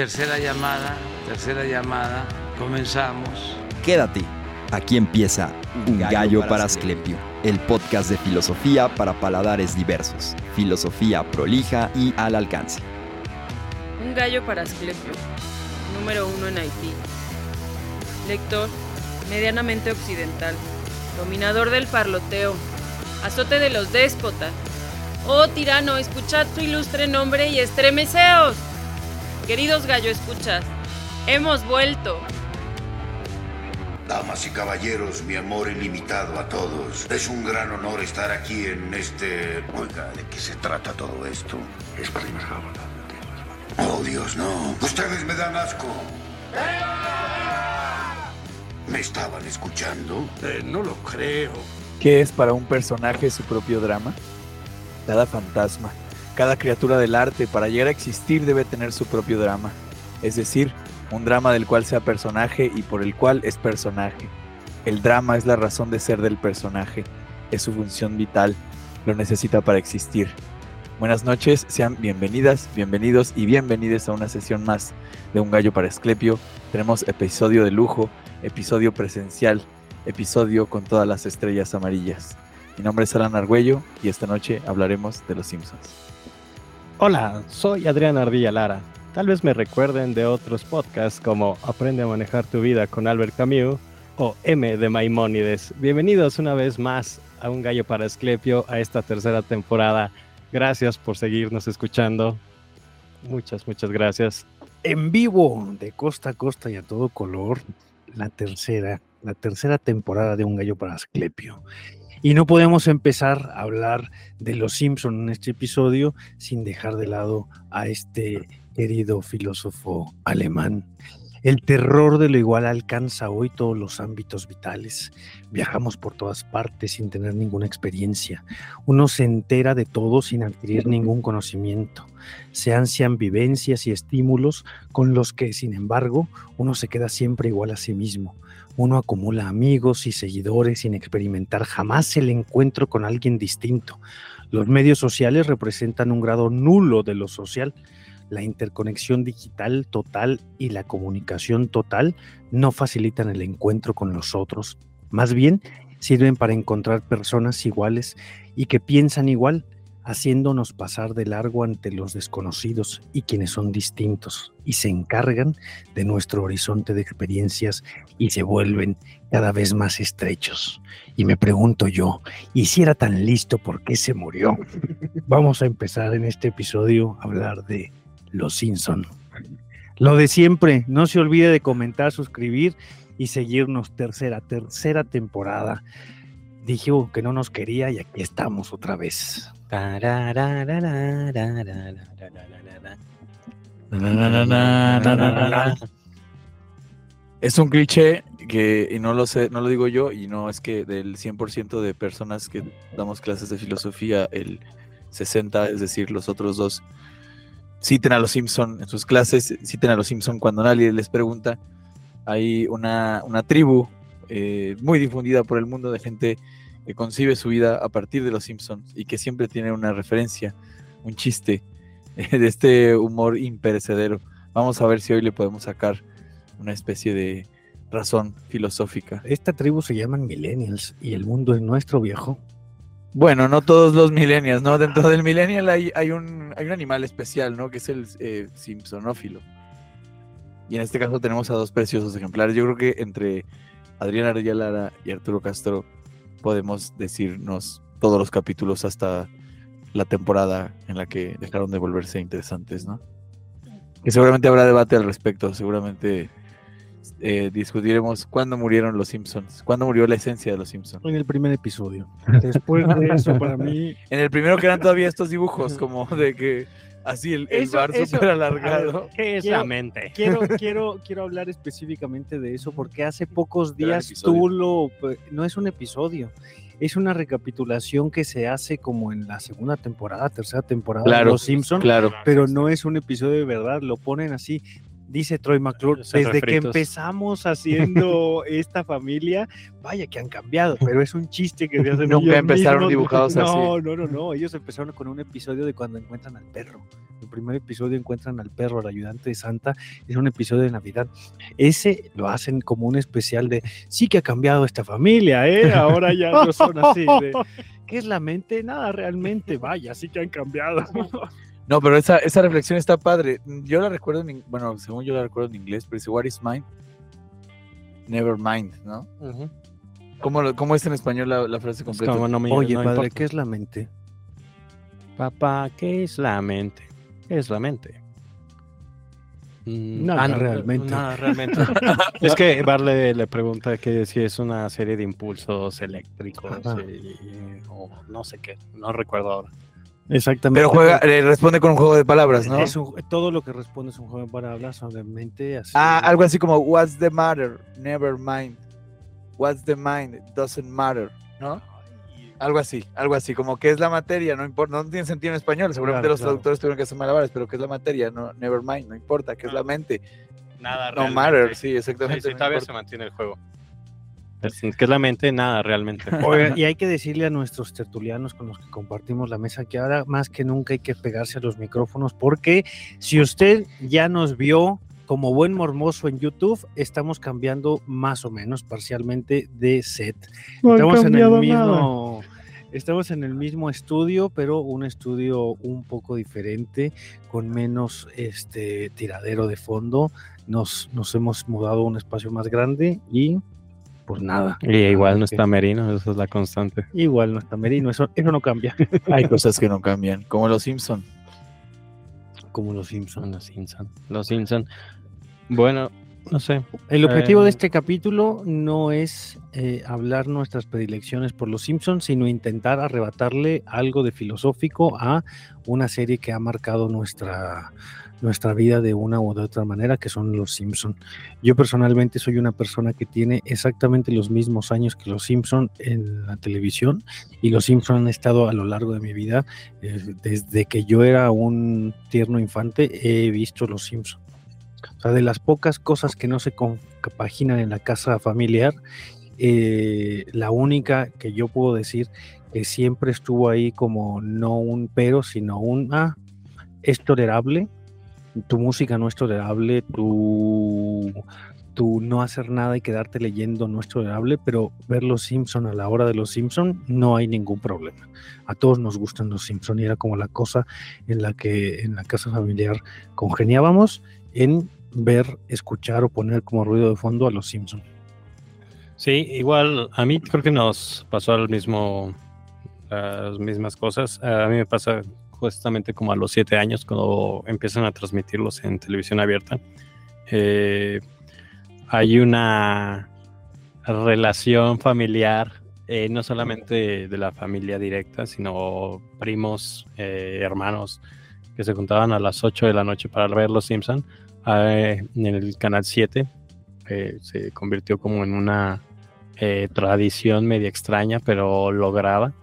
Tercera llamada, tercera llamada, comenzamos. Quédate, aquí empieza Un gallo para Asclepio, el podcast de filosofía para paladares diversos, filosofía prolija y al alcance. Un gallo para Asclepio, número uno en Haití. Lector, medianamente occidental, dominador del parloteo, azote de los déspotas. Oh tirano, escuchad su ilustre nombre y estremeceos. Queridos gallo escuchas, hemos vuelto. Damas y caballeros, mi amor ilimitado a todos. Es un gran honor estar aquí en este... Oiga, ¿de qué se trata todo esto? Es Oh, Dios, no. Ustedes me dan asco. ¿Me estaban escuchando? Eh, no lo creo. ¿Qué es para un personaje su propio drama? Cada fantasma, cada criatura del arte, para llegar a existir debe tener su propio drama. Es decir, un drama del cual sea personaje y por el cual es personaje. El drama es la razón de ser del personaje, es su función vital, lo necesita para existir. Buenas noches, sean bienvenidas, bienvenidos y bienvenidas a una sesión más de Un Gallo para Esclepio. Tenemos episodio de lujo, episodio presencial, episodio con todas las estrellas amarillas. Mi nombre es Alan Argüello y esta noche hablaremos de Los Simpsons. Hola, soy Adrián Ardilla Lara. Tal vez me recuerden de otros podcasts como Aprende a manejar tu vida con Albert Camus o M de Maimónides. Bienvenidos una vez más a Un Gallo para Esclepio a esta tercera temporada. Gracias por seguirnos escuchando. Muchas, muchas gracias. En vivo, de costa a costa y a todo color, la tercera, la tercera temporada de Un Gallo para Asclepio. Y no podemos empezar a hablar de los Simpson en este episodio sin dejar de lado a este querido filósofo alemán. El terror de lo igual alcanza hoy todos los ámbitos vitales. Viajamos por todas partes sin tener ninguna experiencia. Uno se entera de todo sin adquirir ningún conocimiento. Se ansian vivencias y estímulos con los que, sin embargo, uno se queda siempre igual a sí mismo. Uno acumula amigos y seguidores sin experimentar jamás el encuentro con alguien distinto. Los medios sociales representan un grado nulo de lo social. La interconexión digital total y la comunicación total no facilitan el encuentro con los otros, más bien sirven para encontrar personas iguales y que piensan igual, haciéndonos pasar de largo ante los desconocidos y quienes son distintos y se encargan de nuestro horizonte de experiencias y se vuelven cada vez más estrechos. Y me pregunto yo, ¿y si era tan listo, por qué se murió? Vamos a empezar en este episodio a hablar de los Simpson. Lo de siempre, no se olvide de comentar, suscribir y seguirnos tercera, tercera temporada. Dijo que no nos quería y aquí estamos otra vez. Es un cliché que, y no lo sé, no lo digo yo, y no es que del 100% de personas que damos clases de filosofía, el 60, es decir, los otros dos, citen a los Simpson en sus clases, citen a los Simpson cuando nadie les pregunta. Hay una, tribu eh, muy difundida por el mundo de gente que concibe su vida a partir de los Simpsons y que siempre tiene una referencia, un chiste de este humor imperecedero. Vamos a ver si hoy le podemos sacar una especie de razón filosófica. Esta tribu se llaman millennials y el mundo es nuestro viejo. Bueno, no todos los millennials, ¿no? Dentro del millennial hay, hay, un, hay un animal especial, ¿no? Que es el eh, simpsonófilo. Y en este caso tenemos a dos preciosos ejemplares. Yo creo que entre Adrián Arreyalara y Arturo Castro podemos decirnos todos los capítulos hasta la temporada en la que dejaron de volverse interesantes, ¿no? Que seguramente habrá debate al respecto, seguramente eh, discutiremos cuándo murieron los Simpsons, cuándo murió la esencia de los Simpsons. En el primer episodio. Después de eso, para mí. En el primero que eran todavía estos dibujos, como de que así el, el bar súper alargado. ¿Qué es la mente? Quiero, quiero, quiero hablar específicamente de eso porque hace pocos días tú lo. No es un episodio. Es una recapitulación que se hace como en la segunda temporada, tercera temporada de Los Simpsons, claro. pero no es un episodio de verdad, lo ponen así Dice Troy McClure, desde que refritos. empezamos haciendo esta familia, vaya que han cambiado, pero es un chiste que se hacen Nunca ellos empezaron mismos. dibujados no, así. No, no, no, ellos empezaron con un episodio de cuando encuentran al perro. El primer episodio encuentran al perro, al ayudante de Santa, es un episodio de Navidad. Ese lo hacen como un especial de, sí que ha cambiado esta familia, ¿eh? Ahora ya no son así. de, ¿Qué es la mente? Nada, realmente, vaya, sí que han cambiado. No, pero esa, esa reflexión está padre. Yo la recuerdo, en, bueno, según yo la recuerdo en inglés, pero dice, What is mind? Never mind, ¿no? ¿Cómo, cómo es en español la, la frase completa? como no me- Oye, no padre, importa. ¿qué es la mente? Papá, ¿qué es la mente? ¿Qué es la mente? Mm, Nada, no, realmente. Nada, realmente. es que Barle le pregunta que si es una serie de impulsos eléctricos y- o no sé qué, no recuerdo ahora. Exactamente. Pero juega, eh, responde con un juego de palabras, ¿no? Es un- todo lo que responde es un juego para hablar sobre mente. Así, Ah, algo así como, What's the matter? Never mind. What's the mind? Doesn't matter, ¿no? Algo así, algo así, como que es la materia, no importa, no tiene sentido en español, seguramente Claro, los claro. traductores tuvieron que hacer malabares, pero que es la materia, no, never mind, no importa, que es la mente, Nada no matter, sí, exactamente. Sí, sí, no todavía importa. se mantiene el juego. ¿Qué es la mente? Nada, realmente. Oigan, y hay que decirle a nuestros tertulianos con los que compartimos la mesa que ahora más que nunca hay que pegarse a los micrófonos porque si usted ya nos vio como buen mormoso en YouTube, estamos cambiando más o menos parcialmente de set. Estamos en el mismo estamos en el mismo estudio, pero un estudio un poco diferente, con menos este tiradero de fondo. Nos, nos hemos mudado a un espacio más grande y pues nada. Y igual no Ok. está Merino, esa es la constante. Igual no está Merino, eso, eso no cambia. Hay cosas que no cambian, como los Simpson. Como los Son Simpsons. los Simpson. Los Simpson. Bueno, no sé. El objetivo Eh, de este capítulo no es eh, hablar nuestras predilecciones por los Simpsons, sino intentar arrebatarle algo de filosófico a una serie que ha marcado nuestra, nuestra vida de una u otra manera, que son los Simpsons. Yo personalmente soy una persona que tiene exactamente los mismos años que los Simpsons en la televisión y los Simpsons han estado a lo largo de mi vida. eh, desde que yo era un tierno infante he visto los Simpsons. O sea, de las pocas cosas que no se compaginan en la casa familiar, eh, la única que yo puedo decir que siempre estuvo ahí como no un pero, sino un, ah, es tolerable, tu música no es tolerable, tu, tu no hacer nada y quedarte leyendo no es tolerable, pero ver los Simpson a la hora de los Simpson no hay ningún problema. A todos nos gustan los Simpson y era como la cosa en la que en la casa familiar congeniábamos en ver, escuchar o poner como ruido de fondo a los Simpson. Sí, igual a mí creo que nos pasó al mismo, las mismas cosas. A mí me pasa justamente como a los siete años cuando empiezan a transmitirlos en televisión abierta. Eh, hay una relación familiar, eh, no solamente de la familia directa, sino primos, eh, hermanos que se juntaban a las 8 de la noche para ver Los Simpson en el canal 7. eh, se convirtió como en una tradición media extraña, pero lograda,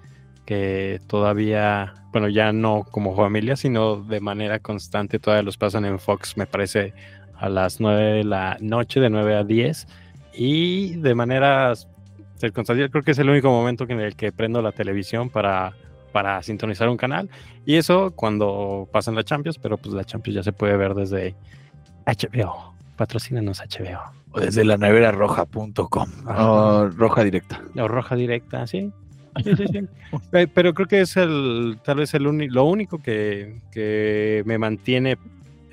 que todavía, bueno, ya no como familia, sino de manera constante, todavía los pasan en Fox, me parece, a las 9 de la noche, de 9 a 10, y de manera circunstancial, creo que es el único momento en el que prendo la televisión para, para sintonizar un canal, y eso cuando pasan la Champions, pero pues la Champions ya se puede ver desde HBO, patrocínanos HBO. O desde la nevera roja.com. o roja directa. O roja directa, sí. Sí, sí, sí. Pe- Pero creo que es el, tal vez el lo único que, que me mantiene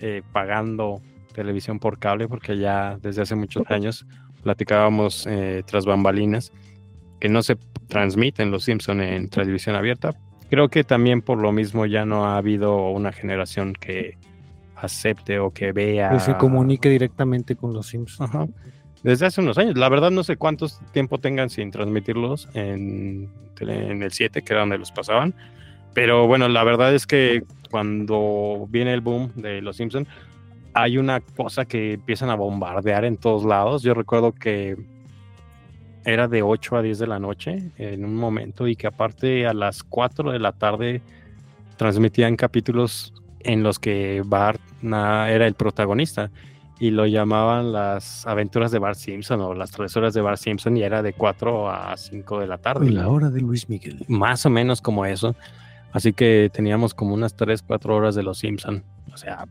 eh, pagando televisión por cable, porque ya desde hace muchos años platicábamos eh, tras bambalinas que no se transmiten los Simpson en televisión abierta. Creo que también por lo mismo ya no ha habido una generación que acepte o que vea Que se comunique directamente con los Simpsons. Ajá. Desde hace unos años. La verdad no sé cuántos tiempo tengan sin transmitirlos en, el 7, que era donde los pasaban. Pero bueno, la verdad es que cuando viene el boom de Los Simpson, hay una cosa que empiezan a bombardear en todos lados. Yo recuerdo que era de 8 a 10 de la noche en un momento y que aparte a las 4 de la tarde transmitían capítulos en los que Bart era el protagonista. Y lo llamaban las aventuras de Bart Simpson o las travesuras de Bart Simpson y era de 4 a 5 de la tarde. La hora de Luis Miguel. Más o menos como eso. Así que teníamos como unas 3, 4 horas de los Simpson. O sea,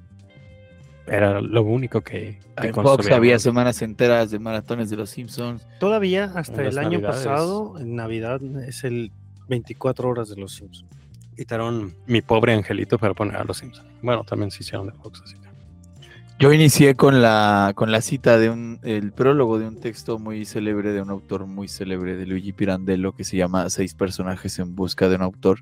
era lo único que, que En Fox había semanas enteras de maratones de los Simpsons. Todavía hasta el año Navidades. pasado, en Navidad, es el 24 horas de los Simpsons. Quitaron mi pobre angelito para poner a los Simpson. Bueno, también se hicieron de Fox, así. Yo inicié con la, con la cita de un, el prólogo de un texto muy célebre de un autor muy célebre de Luigi Pirandello que se llama Seis personajes en busca de un autor.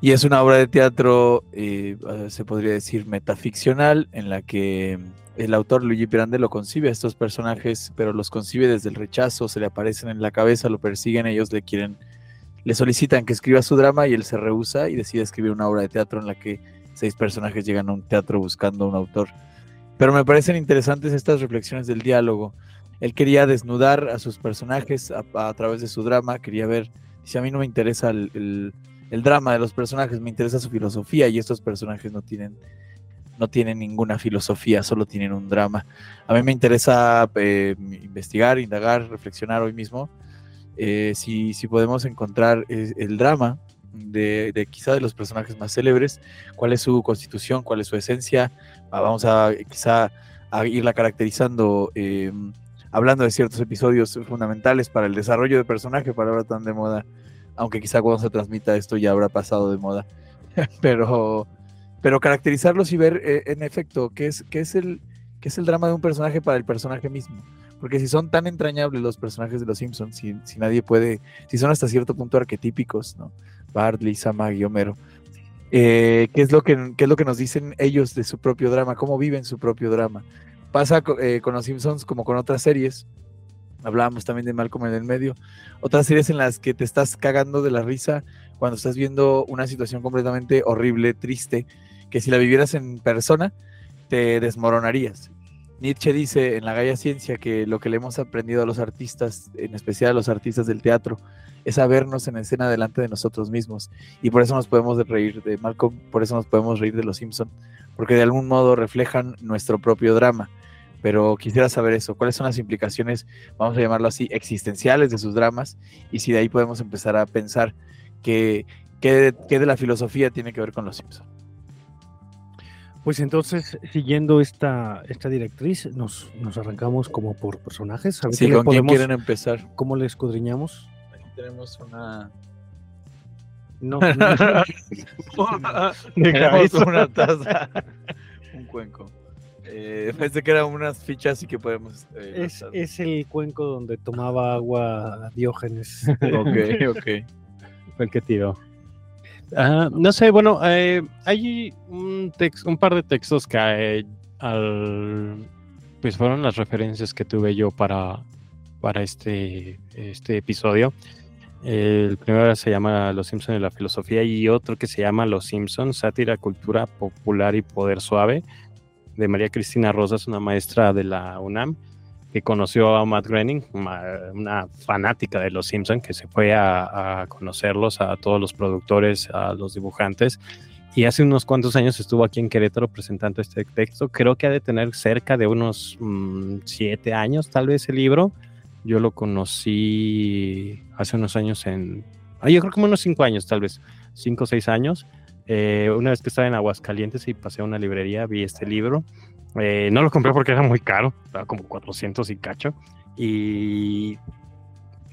Y es una obra de teatro, eh, se podría decir, metaficcional, en la que el autor Luigi Pirandello concibe a estos personajes, pero los concibe desde el rechazo, se le aparecen en la cabeza, lo persiguen, ellos le quieren, le solicitan que escriba su drama y él se rehúsa y decide escribir una obra de teatro en la que seis personajes llegan a un teatro buscando un autor. Pero me parecen interesantes estas reflexiones del diálogo. Él quería desnudar a sus personajes a, a través de su drama, quería ver, si a mí no me interesa el drama de los personajes, me interesa su filosofía y estos personajes no tienen, no tienen ninguna filosofía, solo tienen un drama. A mí me interesa eh, investigar, indagar, reflexionar hoy mismo eh, si, si podemos encontrar eh, el drama de, quizá de los personajes más célebres, cuál es su constitución, cuál es su esencia. Ah, Vamos a quizá a irla caracterizando, eh, hablando de ciertos episodios fundamentales para el desarrollo de personaje, para ahora tan de moda, aunque quizá cuando se transmita esto ya habrá pasado de moda. pero, pero caracterizarlos y ver eh, en efecto qué es, qué, es el, qué es el drama de un personaje para el personaje mismo. Porque si son tan entrañables los personajes de los Simpsons, si, si nadie puede, si son hasta cierto punto arquetípicos, ¿no? Bart, Lisa, Maggie, Homero. Eh, ¿qué, es lo que, ¿Qué es lo que nos dicen ellos de su propio drama? ¿Cómo viven su propio drama? Pasa eh, con los Simpsons como con otras series. Hablábamos también de Malcolm en el medio. Otras series en las que te estás cagando de la risa cuando estás viendo una situación completamente horrible, triste, que si la vivieras en persona te desmoronarías. Nietzsche dice en la Gaia Ciencia que lo que le hemos aprendido a los artistas, en especial a los artistas del teatro, es a vernos en escena delante de nosotros mismos. Y por eso nos podemos reír de Malcolm, por eso nos podemos reír de los Simpson, porque de algún modo reflejan nuestro propio drama. Pero quisiera saber eso, cuáles son las implicaciones, vamos a llamarlo así, existenciales de sus dramas, y si de ahí podemos empezar a pensar que, qué de, qué de la filosofía tiene que ver con los Simpson. Pues entonces, siguiendo esta, esta directriz, nos, nos arrancamos como por personajes. A ver Sí, ¿con quién quieren empezar? ¿Cómo le escudriñamos? Tenemos una... No, Tenemos una taza, un cuenco. Eh, pensé que eran unas fichas y que podemos... eh, es, es el cuenco donde tomaba agua Diógenes. Ok, ok. Fue el que tiró. Ah, no sé, bueno, eh, hay un, tex- un par de textos que al, pues fueron las referencias que tuve yo para, para este, este episodio. El primero se llama Los Simpsons y la filosofía y otro que se llama Los Simpsons, sátira, cultura popular y poder suave, de María Cristina Rosas, una maestra de la UNAM que conoció a Matt Groening, una fanática de los Simpsons, que se fue a, a conocerlos, a todos los productores, a los dibujantes. Y hace unos cuantos años estuvo aquí en Querétaro presentando este texto. Creo que ha de tener cerca de unos mm, siete años, tal vez, el libro. Yo lo conocí hace unos años en... Ah, yo creo como unos cinco años, tal vez. Cinco o seis años. Eh, una vez que estaba en Aguascalientes y pasé a una librería, vi este libro. Eh, no lo compré porque era muy caro, estaba como 400 y cacho. Y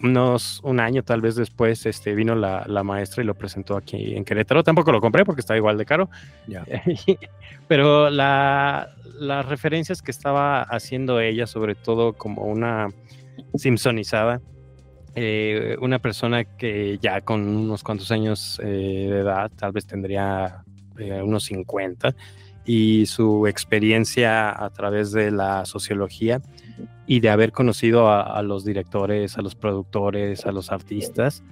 unos un año tal vez después este, vino la, la maestra y lo presentó aquí en Querétaro. Tampoco lo compré porque estaba igual de caro. Ya. Pero la, las referencias que estaba haciendo ella, sobre todo como una Simpsonizada, eh, una persona que ya con unos cuantos años eh, de edad, tal vez tendría eh, unos 50, y su experiencia a través de la sociología y de haber conocido a, los directores, a los productores, a los artistas,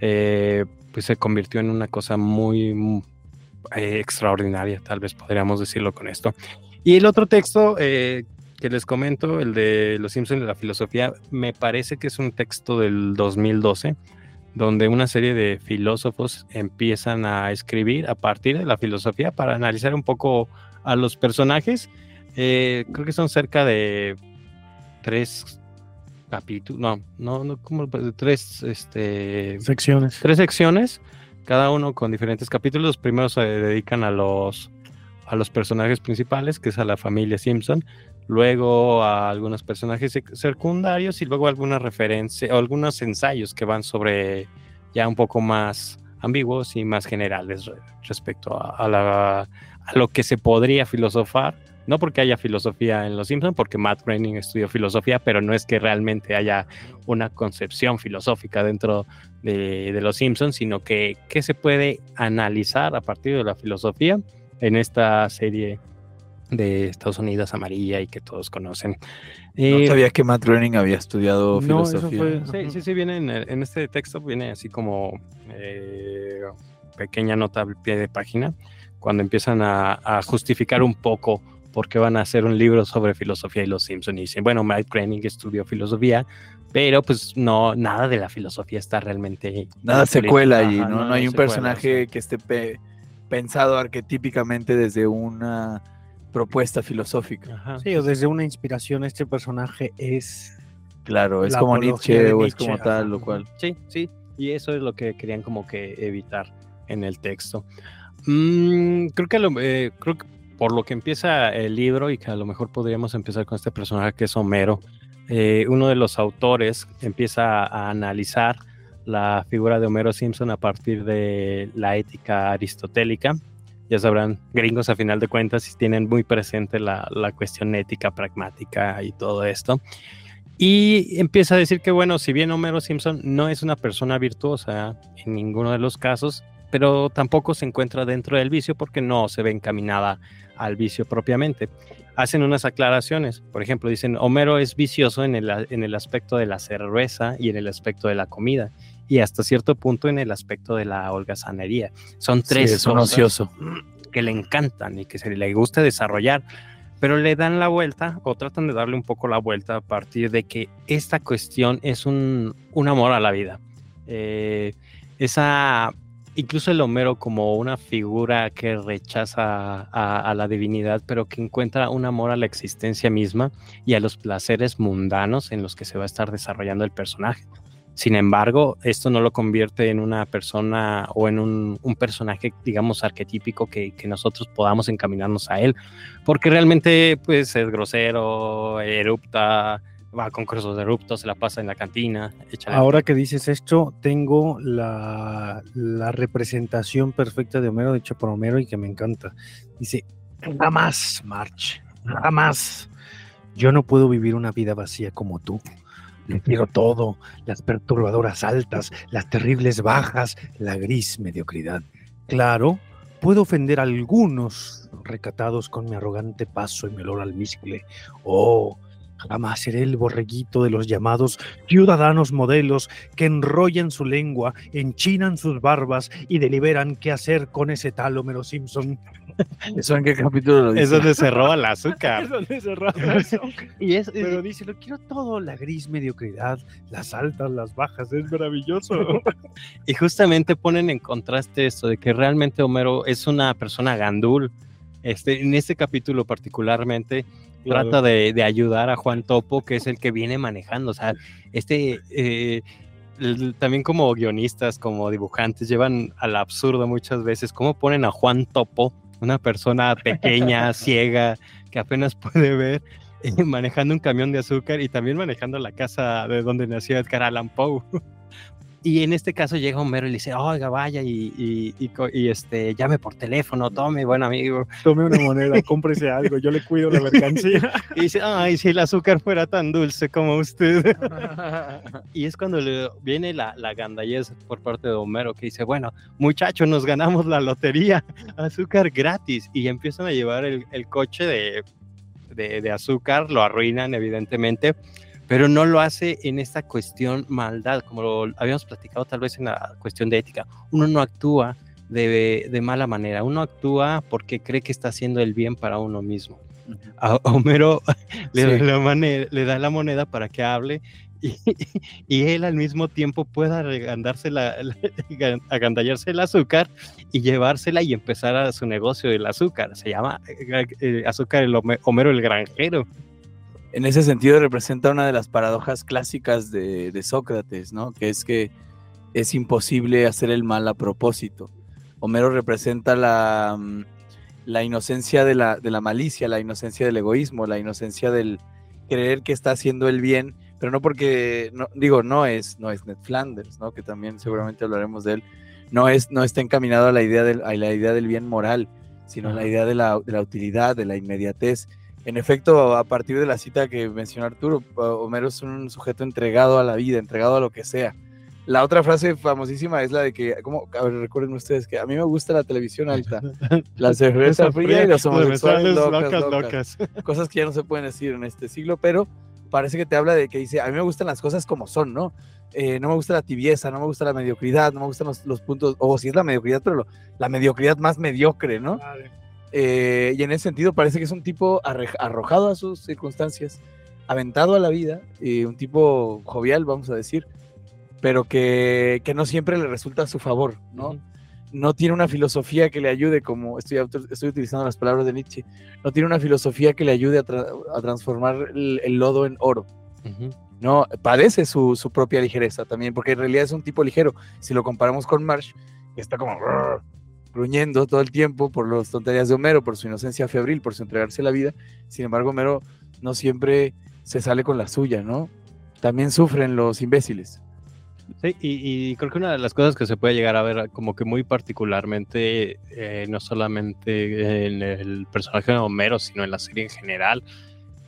eh, pues se convirtió en una cosa muy extraordinaria, tal vez podríamos decirlo con esto. Y el otro texto que les comento, el de Los Simpsons y la filosofía, me parece que es un texto del 2012, donde una serie de filósofos empiezan a escribir a partir de la filosofía para analizar un poco a los personajes, Eh, creo que son cerca de tres capítulos, no, no, no, como tres, este, Secciones. tres secciones, cada uno con diferentes capítulos. Los primeros se dedican a los, a los personajes principales, que es a la familia Simpson, luego a algunos personajes sec- secundarios y luego algunas referencias, o algunos ensayos que van sobre ya un poco más ambiguos y más generales re- respecto a, lo que se podría filosofar. No porque haya filosofía en Los Simpson, porque Matt Groening estudió filosofía, pero no es que realmente haya una concepción filosófica dentro de, de Los Simpsons, sino que, que se puede analizar a partir de la filosofía en esta serie de Estados Unidos amarilla y que todos conocen. No Eh, sabía que Matt Groening había estudiado No, eso filosofía. fue- Sí, sí, sí, viene en, en este texto, viene así como eh, pequeña nota al pie de página, cuando empiezan a, a justificar un poco por qué van a hacer un libro sobre filosofía y los Simpson y dicen, bueno, Matt Groening estudió filosofía, pero pues no, nada de la filosofía está realmente... Nada se cuela allí, ¿no? No nada hay un cuela, personaje que esté pe- pensado arquetípicamente desde una propuesta filosófica. Ajá. Sí, o desde una inspiración, este personaje es Claro, es como Nietzsche o es como ajá. tal, lo cual. Sí, sí. Y eso es lo que querían como que evitar en el texto. Mm, creo que lo- eh, creo que por lo que empieza el libro y que a lo mejor podríamos empezar con este personaje que es Homero, eh, uno de los autores empieza a analizar la figura de Homero Simpson a partir de la ética aristotélica. Ya sabrán, gringos a final de cuentas, tienen muy presente la, la cuestión ética, pragmática y todo esto. Y empieza a decir que, bueno, si bien Homero Simpson no es una persona virtuosa en ninguno de los casos, pero tampoco se encuentra dentro del vicio porque no se ve encaminada al vicio propiamente. Hacen unas aclaraciones, por ejemplo, dicen, Homero es vicioso en el, en el aspecto de la cerveza y en el aspecto de la comida, y hasta cierto punto en el aspecto de la holgazanería. Son Sí, tres es un cosas ocioso. que le encantan y que se le gusta desarrollar, pero le dan la vuelta o tratan de darle un poco la vuelta a partir de que esta cuestión es un, un amor a la vida. Eh, esa, incluso el Homero como una figura que rechaza a, a la divinidad, pero que encuentra un amor a la existencia misma y a los placeres mundanos en los que se va a estar desarrollando el personaje. Sin embargo, esto no lo convierte en una persona o en un, personaje, digamos, arquetípico que, nosotros podamos encaminarnos a él, porque realmente, pues, es grosero, erupta, va a concursos de eruptos, se la pasa en la cantina. Ahora que dices esto, tengo la, representación perfecta de Homero, hecha por Homero y que me encanta. Dice, jamás, March, jamás. Yo no puedo vivir una vida vacía como tú. Lo quiero todo, las perturbadoras altas, las terribles bajas, la gris mediocridad. Claro, puedo ofender a algunos recatados con mi arrogante paso y mi olor almizcle. Oh, jamás seré el borreguito de los llamados ciudadanos modelos que enrollan su lengua, enchinan sus barbas y deliberan qué hacer con ese tal Homero Simpson. ¿Eso en qué capítulo lo dice? Es donde se roba el azúcar. donde se rasga eso. y es, Pero dice, lo quiero todo, la gris mediocridad, las altas, las bajas, es maravilloso. Y justamente ponen en contraste esto de que realmente Homero es una persona gandul. Este, en este capítulo particularmente trata de, de ayudar a Juan Topo, que es el que viene manejando. O sea, este eh, el- también como guionistas, como dibujantes, llevan al absurdo muchas veces. ¿Cómo ponen a Juan Topo, una persona pequeña, ciega, que apenas puede ver, eh, manejando un camión de azúcar y también manejando la casa de donde nació Edgar Allan Poe? Y en este caso llega Homero y le dice, oiga, vaya y, y, y co- y, este, llame por teléfono, tome, buen amigo. Tome una moneda, cómprese algo, yo le cuido la mercancía. Y dice, ay, si el azúcar fuera tan dulce como usted. y es cuando le viene la, la gandallez por parte de Homero que dice, bueno, muchachos, nos ganamos la lotería, azúcar gratis. Y empiezan a llevar el, el coche de, de, de azúcar, lo arruinan evidentemente, pero no lo hace en esta cuestión maldad, como lo habíamos platicado tal vez en la cuestión de ética. Uno no actúa de, de mala manera, uno actúa porque cree que está haciendo el bien para uno mismo. A Homero le, Sí. da la mane- le da la moneda para que hable y, y él al mismo tiempo pueda regandarse la, la- agandallarse el azúcar y llevársela y empezar a su negocio del azúcar. Se llama eh, eh, azúcar el Home- Homero el granjero. En ese sentido representa una de las paradojas clásicas de, de Sócrates, ¿no? Que es que es imposible hacer el mal a propósito. Homero representa la, mm, la inocencia de la, de la malicia, la inocencia del egoísmo, la inocencia del creer que está haciendo el bien, pero no porque, no, digo, no es, no es Ned Flanders, ¿no? Que también seguramente hablaremos de él. No, es, no está encaminado a la idea del, a la idea del bien moral, sino a la idea de la, de la utilidad, de la inmediatez. En efecto, a partir de la cita que mencionó Arturo, Homero es un sujeto entregado a la vida, entregado a lo que sea. La otra frase famosísima es la de que, ¿cómo? A ver, recuerden ustedes que a mí me gusta la televisión alta, la cerveza fría y los homosexuales locas, locas, Cosas que ya no se pueden decir en este siglo, pero parece que te habla de que dice, a mí me gustan las cosas como son, ¿no? Eh, no me gusta la tibieza, no me gusta la mediocridad, no me gustan los, los puntos, o si es la mediocridad, pero lo- la mediocridad más mediocre, ¿no? Eh, y en ese sentido parece que es un tipo arrojado a sus circunstancias, aventado a la vida, eh, un tipo jovial, vamos a decir, pero que, que no siempre le resulta a su favor, ¿no? No tiene una filosofía que le ayude, como estoy, estoy utilizando las palabras de Nietzsche, no tiene una filosofía que le ayude a, tra- a transformar el, el lodo en oro. No, padece su, su propia ligereza también, porque en realidad es un tipo ligero. Si lo comparamos con Marsh, está como gruñendo todo el tiempo por las tonterías de Homero, por su inocencia febril, por su entregarse la vida. Sin embargo, Homero no siempre se sale con la suya, ¿no? También sufren los imbéciles. Sí, y, y creo que una de las cosas que se puede llegar a ver como que muy particularmente, eh, no solamente en el personaje de Homero, sino en la serie en general,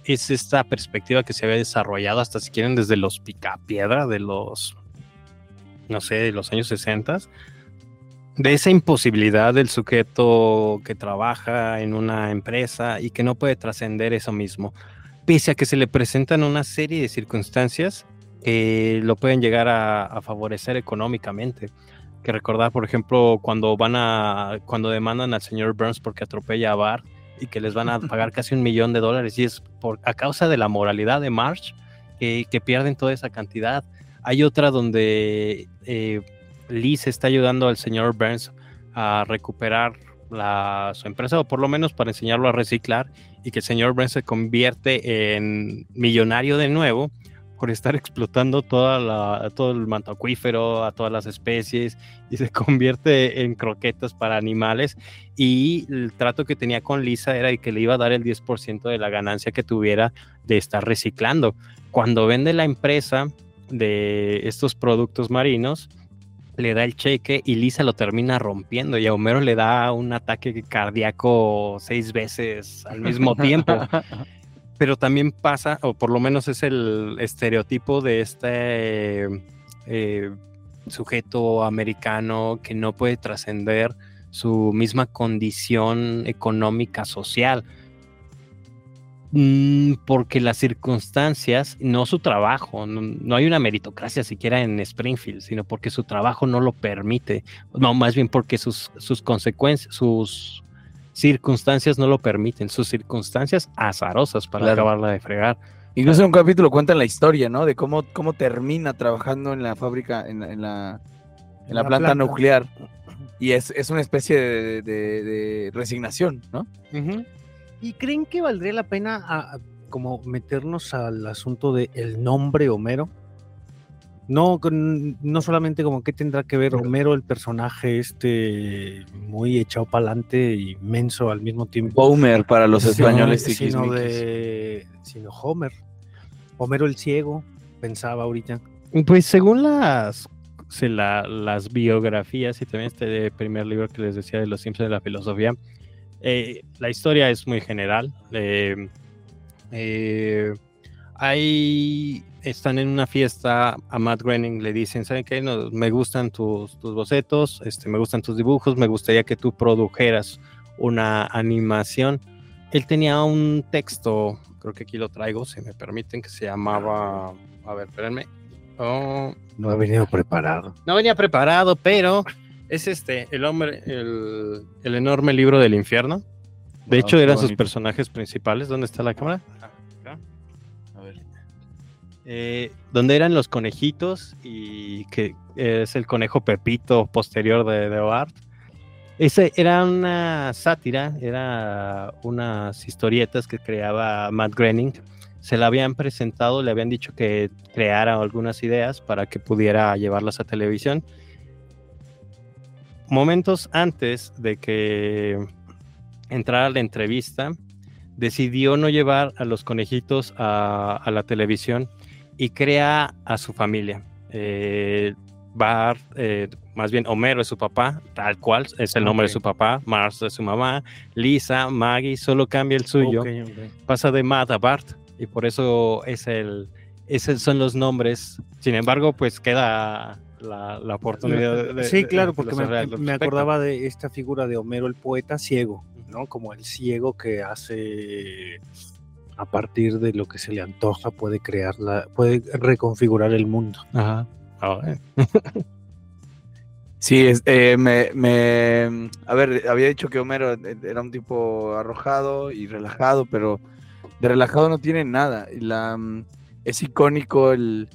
es esta perspectiva que se había desarrollado hasta si quieren desde los picapiedra de los, no sé, de los años 60, de esa imposibilidad del sujeto que trabaja en una empresa y que no puede trascender eso mismo, pese a que se le presentan una serie de circunstancias que lo pueden llegar a, a favorecer económicamente. Que recordar, por ejemplo, cuando van a, cuando demandan al señor Burns porque atropella a Bar y que les van a pagar casi un millón de dólares y es por, a causa de la moralidad de March que, que pierden toda esa cantidad. Hay otra donde eh, Liz está ayudando al señor Burns a recuperar su empresa o por lo menos para enseñarlo a reciclar y que el señor Burns se convierte en millonario de nuevo por estar explotando todo el manto acuífero, a todas las especies, y se convierte en croquetas para animales. Y el trato que tenía con Lisa era que le iba a dar el 10% de la ganancia que tuviera de estar reciclando. Cuando vende la empresa de estos productos marinos, le da el cheque y Lisa lo termina rompiendo y a Homero le da un ataque cardíaco seis veces al mismo tiempo pero también pasa, o por lo menos es el estereotipo de este eh, sujeto americano que no puede trascender su misma condición económica social. Mm, porque las circunstancias, no su trabajo, no, no hay una meritocracia siquiera en Springfield, sino porque su trabajo no lo permite, no, más bien porque sus, sus consecuencias, sus circunstancias no lo permiten, sus circunstancias azarosas para Claro. acabarla de fregar. Incluso en un capítulo cuentan la historia, ¿no? De cómo, cómo termina trabajando en la fábrica, en, la- en la, en la la planta, planta. nuclear. Y es, es una especie de, de- de resignación, ¿no? ¿Y creen que valdría la pena a- a- como meternos al asunto de el nombre Homero? No, con- no solamente como qué tendrá que ver Homero, el personaje este muy echado para adelante y menso al mismo tiempo. Homer para los sino- españoles sino, tiquismiquis. de sino Homer. Homero el ciego, pensaba ahorita. Pues según las, se la- las biografías y también este primer libro que les decía de los Simpsons de la filosofía, eh, la historia es muy general. eh, eh, hay, están en una fiesta, a Matt Groening le dicen, ¿saben qué? No, me gustan tus, tus bocetos, este, me gustan tus dibujos, me gustaría que tú produjeras una animación. Él tenía un texto, creo que aquí lo traigo, si me permiten, que se llamaba, a ver, espérenme. Oh, No ha venido preparado. no venía preparado, pero es este, el hombre, el, el enorme libro del infierno. De Wow, hecho, eran sus personajes principales. ¿Dónde está la cámara? A ver. eh, donde eran los conejitos y que es el conejo Pepito posterior de, de Bart. Ese era una sátira, era unas historietas que creaba Matt Groening. Se la habían presentado, le habían dicho que creara algunas ideas para que pudiera llevarlas a televisión. Momentos antes de que entrara a la entrevista, decidió no llevar a los conejitos a, a la televisión y crea a su familia. Eh, Bart, eh, más bien Homero es su papá, tal cual es el nombre de su papá, Mars es su mamá, Lisa, Maggie, solo cambia el suyo, pasa de Matt a Bart y por eso es el, esos son los nombres. Sin embargo, pues queda la, la oportunidad de, de- Sí, de- claro, de porque me, acordaba de esta figura de Homero el poeta ciego, ¿no? Como el ciego que hace a partir de lo que se le antoja puede crear la, puede reconfigurar el mundo. Ajá. Ah. Sí, es- eh, me, me- a ver, había dicho que Homero e- era un tipo arrojado y relajado, pero de relajado no tiene nada. Y La, mm, es icónico el,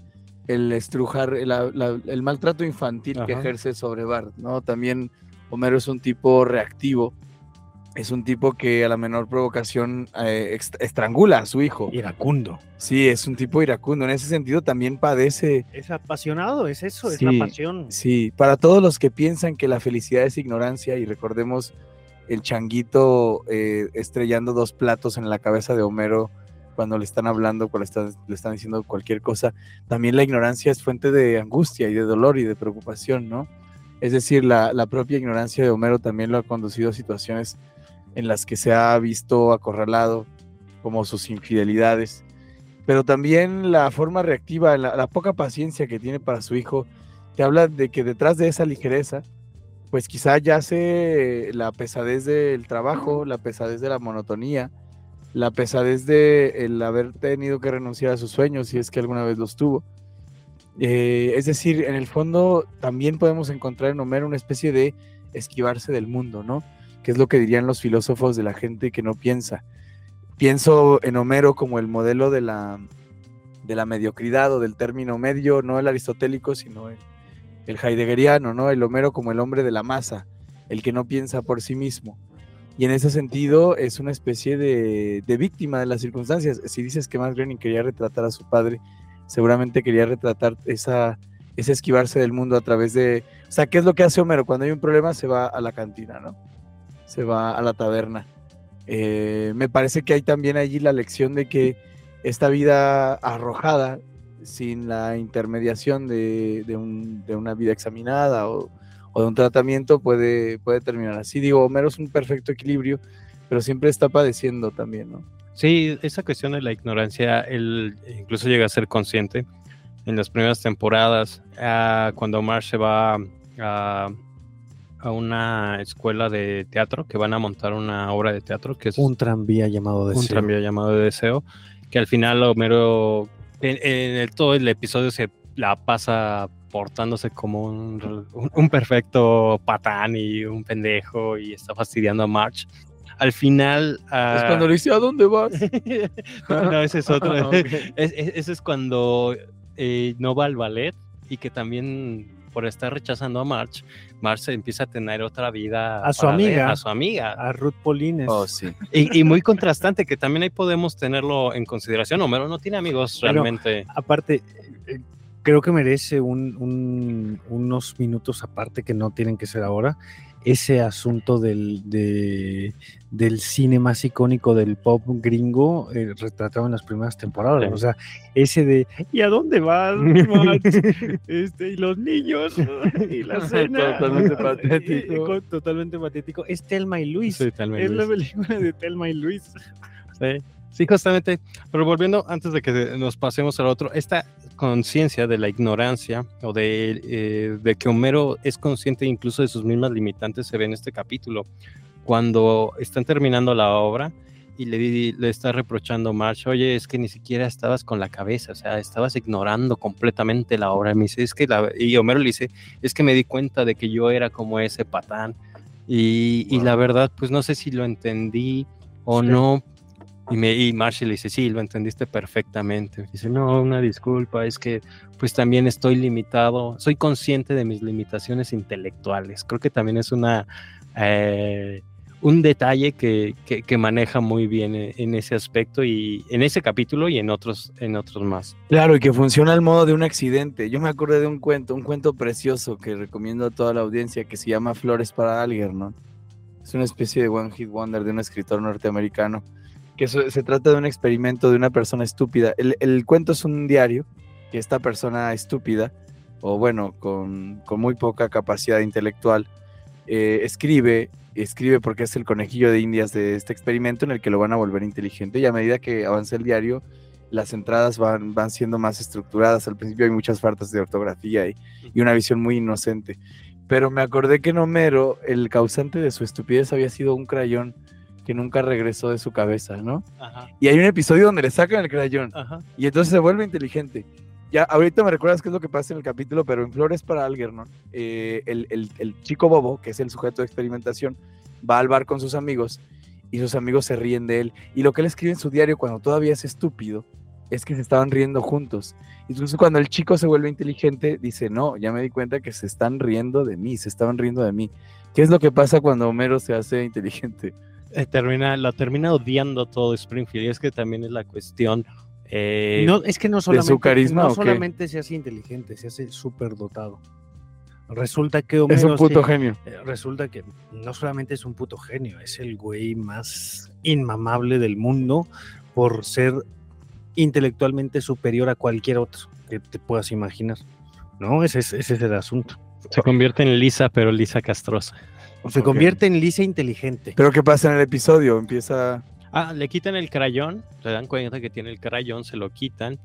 el estrujar, la- la- el maltrato infantil que ejerce sobre Bart, ¿no? También Homero es un tipo reactivo, es un tipo que a la menor provocación eh, estrangula a su hijo. Iracundo. Sí, es un tipo iracundo. En ese sentido también padece Es apasionado, es eso, es la pasión. Sí, para todos los que piensan que la felicidad es ignorancia, y recordemos el changuito eh, estrellando dos platos en la cabeza de Homero cuando le están hablando, cuando le están, le están diciendo cualquier cosa, también la ignorancia es fuente de angustia y de dolor y de preocupación, ¿no? Es decir, la, la propia ignorancia de Homero también lo ha conducido a situaciones en las que se ha visto acorralado, como sus infidelidades, pero también la forma reactiva, la, la poca paciencia que tiene para su hijo, te habla de que detrás de esa ligereza, pues quizá yace la pesadez del trabajo, la pesadez de la monotonía, la pesadez de el haber tenido que renunciar a sus sueños, si es que alguna vez los tuvo. Eh, es decir, en el fondo también podemos encontrar en Homero una especie de esquivarse del mundo, ¿no? Que es lo que dirían los filósofos de la gente que no piensa. Pienso en Homero como el modelo de la, de la mediocridad o del término medio, no el aristotélico, sino el, el heideggeriano, ¿no? El Homero como el hombre de la masa, el que no piensa por sí mismo. Y en ese sentido es una especie de, de víctima de las circunstancias. Si dices que Max Groening quería retratar a su padre, seguramente quería retratar esa, ese esquivarse del mundo a través de... O sea, ¿qué es lo que hace Homero? Cuando hay un problema se va a la cantina, ¿no? Se va a la taberna. Eh, me parece que hay también allí la lección de que esta vida arrojada, sin la intermediación de, de un- de una vida examinada o, o de un tratamiento, puede, puede terminar así. Digo, Homero es un perfecto equilibrio, pero siempre está padeciendo también, ¿no? Sí, esa cuestión de la ignorancia, él incluso llega a ser consciente en las primeras temporadas, ah, cuando Omar se va a, a una escuela de teatro, que van a montar una obra de teatro, que es Un tranvía llamado un Deseo. tranvía llamado de Deseo, que al final Homero, en, en el- todo el episodio se la pasa portándose como un, un- un perfecto patán y un pendejo y está fastidiando a March. Al final... Es ah, cuando le dice, ¿a dónde vas? no, no, ese es otro. Ah, ok. Es- es- ese es cuando eh, no va al ballet y que también por estar rechazando a March, March empieza a tener otra vida. A su amiga. A su amiga. A Ruth Polines. Oh, sí. Y, y muy contrastante, que también ahí podemos tenerlo en consideración. Homero no tiene amigos realmente. Aparte, eh, creo que merece un- un- unos minutos aparte que no tienen que ser ahora. Ese asunto del, de- del cine más icónico del pop gringo eh, retratado en las primeras temporadas. Sí. O sea, ese de ¿y a dónde vas? Este, y los niños y la cena. Totalmente patético. y- con- totalmente patético. Es Telma y Luis. Sí, es la película de Telma y Luis. Sí, sí, justamente. Pero volviendo, antes de que nos pasemos al otro, esta conciencia de la ignorancia o de, eh, de que Homero es consciente incluso de sus mismas limitantes se ve en este capítulo. Cuando están terminando la obra y le, le está reprochando March, oye, es que ni siquiera estabas con la cabeza, o sea, estabas ignorando completamente la obra. Y, me dice, es que la- y Homero le dice, es que me di cuenta de que yo era como ese patán. Y, y la verdad, pues no sé si lo entendí o Sí. no, Y, me, y Marshall le dice, sí, lo entendiste perfectamente. Dice, no, una disculpa, es que pues también estoy limitado, soy consciente de mis limitaciones intelectuales. Creo que también es una... Eh, un detalle que, que, maneja muy bien en ese aspecto y en ese capítulo y en otros, en otros más. Claro, y que funciona al modo de un accidente. Yo me acordé de un cuento, un cuento precioso que recomiendo a toda la audiencia que se llama Flores para Algernon. Es una especie de One Hit Wonder de un escritor norteamericano que se trata de un experimento de una persona estúpida. El, el cuento es un diario que esta persona estúpida, o bueno, con, con muy poca capacidad intelectual, eh, escribe escribe porque es el conejillo de indias de este experimento en el que lo van a volver inteligente y a medida que avanza el diario, las entradas van, van siendo más estructuradas. Al principio hay muchas faltas de ortografía y, y una visión muy inocente. Pero me acordé que en Homero el causante de su estupidez había sido un crayón que nunca regresó de su cabeza, ¿no? Ajá. Y hay un episodio donde le sacan el crayón Ajá. y entonces se vuelve inteligente. Ya, ahorita me recuerdas qué es lo que pasa en el capítulo, pero en Flores para Algernon, eh, el, el, el, chico bobo, que es el sujeto de experimentación, va al bar con sus amigos y sus amigos se ríen de él. Y lo que él escribe en su diario cuando todavía es estúpido es que se estaban riendo juntos. Incluso cuando el chico se vuelve inteligente, dice, no, ya me di cuenta que se están riendo de mí, se estaban riendo de mí. ¿Qué es lo que pasa cuando Homero se hace inteligente? Eh, termina, lo termina odiando todo Springfield y es que también es la cuestión eh, no, es que no solamente, su carisma, no solamente se hace inteligente, se hace súper dotado. Resulta que Homero es un puto genio. Eh, resulta que no solamente es un puto genio, es el güey más inmamable del mundo por ser intelectualmente superior a cualquier otro que te puedas imaginar. ¿No? Ese es, ese es el asunto. Se convierte en Lisa, pero Lisa castrosa. Se okay. convierte en Lisa inteligente. Pero ¿qué pasa en el episodio? Empieza Ah, le quitan el crayón, se dan cuenta que tiene el crayón, se lo quitan,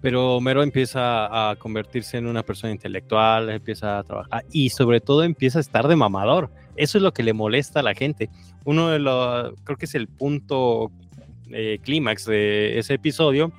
pero Homero empieza a convertirse en una persona intelectual, empieza a trabajar y sobre todo empieza a estar de mamador. Eso es lo que le molesta a la gente. Uno de los, creo que es el punto eh, clímax de ese episodio,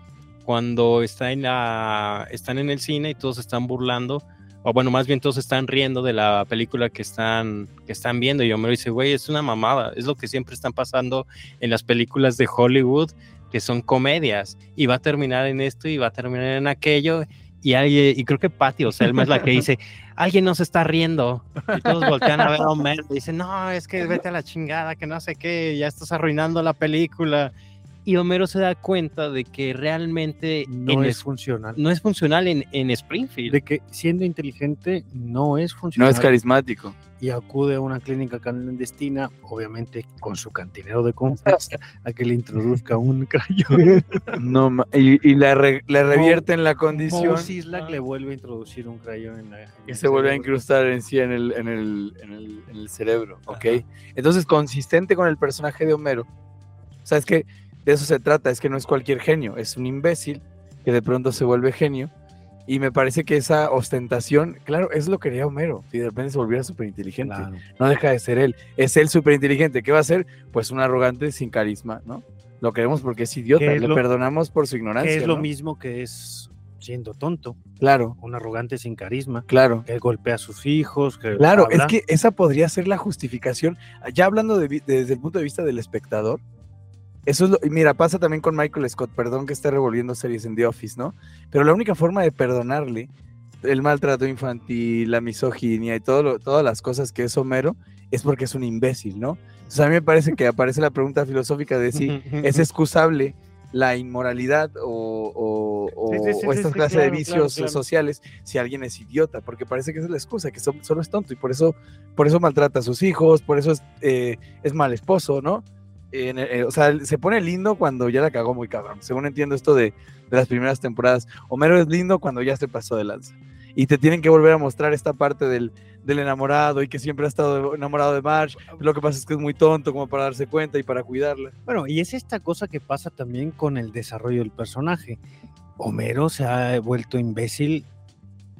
cuando está en la, están en el cine y todos están burlando o bueno, más bien todos están riendo de la película que están, que están viendo. Y Homero dice, güey, es una mamada, es lo que siempre están pasando en las películas de Hollywood, que son comedias, y va a terminar en esto y va a terminar en aquello. Y, alguien, y creo que Patty o Selma es la que dice, alguien nos está riendo. Y todos voltean a ver a Homero y dicen, no, es que vete a la chingada, que no sé qué, ya estás arruinando la película y Homero se da cuenta de que realmente no es funcional. No es funcional en, en, Springfield. De que siendo inteligente no es funcional. No es carismático. Y acude a una clínica clandestina, obviamente con su cantinero de confianza, a que le introduzca un crayón. No, y, y le, re, le revierte en la condición. Sislak le vuelve a introducir un crayón en la. En y se vuelve a incrustar en sí en el, en el, en el, en el cerebro. Ok. Ajá. Entonces, consistente con el personaje de Homero. O sea, es que de eso se trata, es que no es cualquier genio, es un imbécil que de pronto se vuelve genio. Y me parece que esa ostentación, claro, es lo que quería Homero, si de repente se volviera súper inteligente. Claro. No deja de ser él, es él súper inteligente. ¿Qué va a ser? Pues un arrogante sin carisma, ¿no? Lo queremos porque es idiota, es le lo, perdonamos por su ignorancia. es ¿no? lo mismo que es siendo tonto. Claro. Un arrogante sin carisma. Claro. Que golpea a sus hijos. Que claro, habla. es que esa podría ser la justificación. Ya hablando de, de, desde el punto de vista del espectador, eso es lo, mira, pasa también con Michael Scott, perdón que esté revolviendo series en The Office, ¿no? Pero la única forma de perdonarle el maltrato infantil, la misoginia y todo lo, todas las cosas que es Homero es porque es un imbécil, ¿no? Entonces a mí me parece que aparece la pregunta filosófica de si es excusable la inmoralidad o, o, o, sí, sí, sí, o estas clases claro, de vicios claro, claro. sociales si alguien es idiota, porque parece que esa es la excusa, que solo es tonto y por eso, por eso maltrata a sus hijos, por eso es, eh, es mal esposo, ¿no? En, eh, o sea, se pone lindo cuando ya la cagó muy cabrón. Según entiendo esto de, de, las primeras temporadas, Homero es lindo cuando ya se pasó de lanza. Y te tienen que volver a mostrar esta parte del, del enamorado y que siempre ha estado enamorado de Marge. Lo que pasa es que es muy tonto como para darse cuenta y para cuidarla. Bueno, y es esta cosa que pasa también con el desarrollo del personaje. Homero se ha vuelto imbécil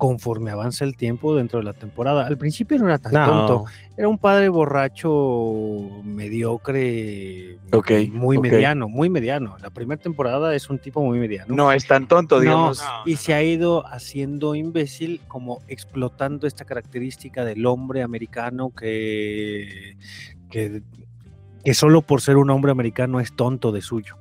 conforme avanza el tiempo dentro de la temporada. Al principio no era tan no. tonto, era un padre borracho mediocre, okay, muy okay. mediano, muy mediano. La primera temporada es un tipo muy mediano. No es tan tonto, digamos. No, y se ha ido haciendo imbécil, como explotando esta característica del hombre americano que, que, que solo por ser un hombre americano es tonto de suyo.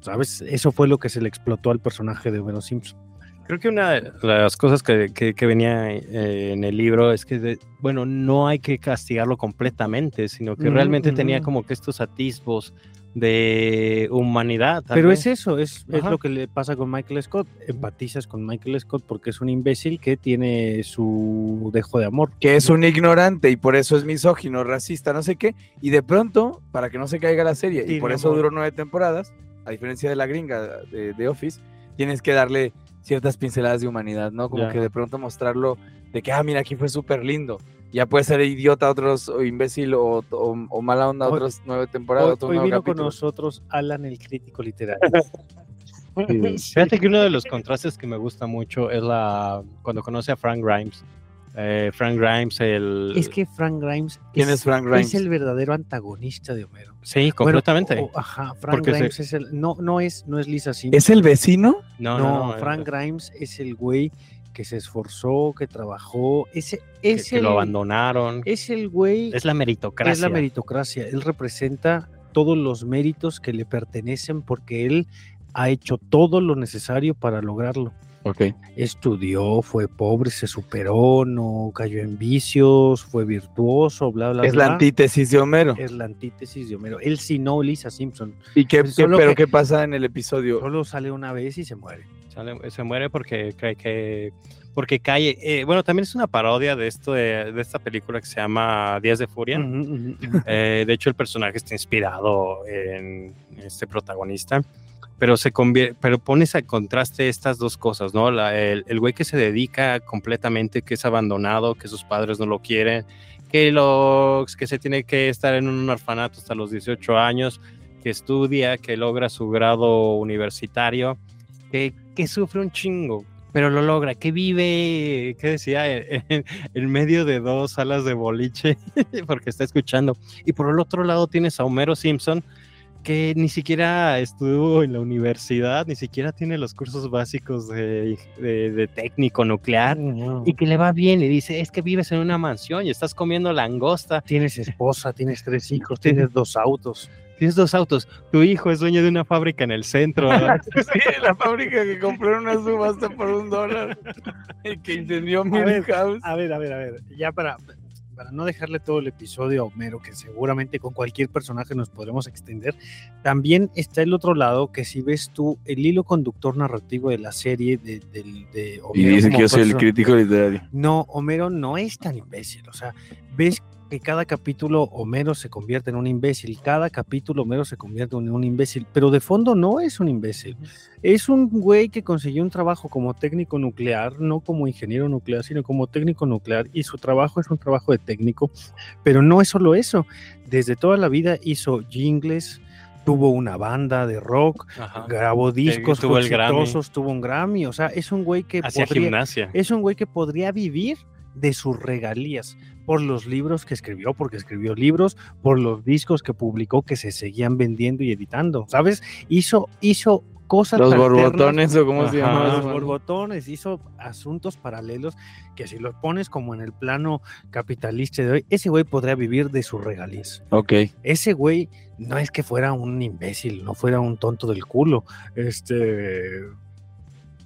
¿sabes? Eso fue lo que se le explotó al personaje de Homero Simpson. Creo que una de las cosas que, que- que venía eh, en el libro es que, de- bueno, no hay que castigarlo completamente, sino que Ujú, realmente tenía ujú. como que estos atisbos de humanidad. Pero es eso, es, es lo que le pasa con Michael Scott. Empatizas con Michael Scott porque es un imbécil que tiene su dejo de amor. que es un ignorante y por eso es misógino, racista, no sé qué, y de pronto, para que no se caiga la serie, y por eso amor. duró nueve temporadas, a diferencia de la gringa de, de Office, tienes que darle ciertas pinceladas de humanidad, ¿no? Como que de pronto mostrarlo de que, ah, mira, aquí fue súper lindo. Ya puede ser idiota a otros, o imbécil, o, o- o mala onda a otras nueve temporadas, Hoy, otros hoy vino con capítulos. nosotros Alan, el crítico literario. Fíjate que uno de los contrastes que me gusta mucho es la cuando conoce a Frank Grimes. Eh, Frank Grimes, el... es que Frank Grimes ¿Quién es Frank Grimes? es el verdadero antagonista de Homero. Sí, Bueno, completamente. ajá, Frank Porque se- Grimes es el. No, no es, no es Lisa Simpson. ¿Es el vecino? no, no, no, no, Frank Grimes es el güey que se esforzó, que trabajó. Ese que, es que el, lo abandonaron. Es el güey. Es la meritocracia. Es la meritocracia. Él representa todos los méritos que le pertenecen porque él ha hecho todo lo necesario para lograrlo. Ok. Estudió, fue pobre, se superó, no cayó en vicios, fue virtuoso, bla, bla, Es bla. la antítesis de Homero. Es la antítesis de Homero. Él sí no, Lisa Simpson. ¿Y qué, Pues pero que- qué pasa en el episodio? Solo sale una vez y se muere. Sale- se muere porque cree que porque cae eh, bueno también es una parodia de esto de, de esta película que se llama Días de Furia. Eh, de hecho el personaje está inspirado en este protagonista pero se convierte pero pones a contraste estas dos cosas no La- el, el güey que se dedica completamente que es abandonado que sus padres no lo quieren que lo que se tiene que estar en un orfanato hasta los 18 años que estudia que logra su grado universitario que, que sufre un chingo, pero lo logra, que vive, ¿qué decía? En, en- en medio de dos salas de boliche, porque está escuchando. Y por el otro lado tienes a Homero Simpson, que ni siquiera estuvo en la universidad, ni siquiera tiene los cursos básicos de, de- de técnico nuclear. Y que le va bien, y dice, es que vives en una mansión y estás comiendo langosta, Tienes esposa, tienes tres hijos, tienes dos autos. tienes dos autos, tu hijo es dueño de una fábrica en el centro. Sí, la fábrica que compró en una subasta por un dólar. El que incendió ver, Milhouse. A ver, a ver, a ver. Ya para, para no dejarle todo el episodio a Homero, que seguramente con cualquier personaje nos podremos extender, también está el otro lado, que si ves tú el hilo conductor narrativo de la serie de, de Y Homero dice que yo soy el crítico literario. No, Homero no es tan imbécil. O sea, ves que cada capítulo Homero se convierte en un imbécil, cada capítulo Homero se convierte en un imbécil, pero de fondo no es un imbécil. Es un güey que consiguió un trabajo como técnico nuclear, no como ingeniero nuclear, sino como técnico nuclear, y su trabajo es un trabajo de técnico, pero no es solo eso. Desde toda la vida hizo jingles, tuvo una banda de rock, Ajá. grabó discos, tuvo el Grammy. tuvo un Grammy, o sea, es un güey que podría, gimnasia. es un güey que podría vivir de sus regalías por los libros que escribió, porque escribió libros, por los discos que publicó que se seguían vendiendo y editando, ¿sabes? Hizo, hizo cosas Los borbotones o cómo se llama. los borbotones, hizo asuntos paralelos que si los pones como en el plano capitalista de hoy, ese güey podría vivir de sus regalías. Ok. Ese güey no es que fuera un imbécil, no fuera un tonto del culo. Este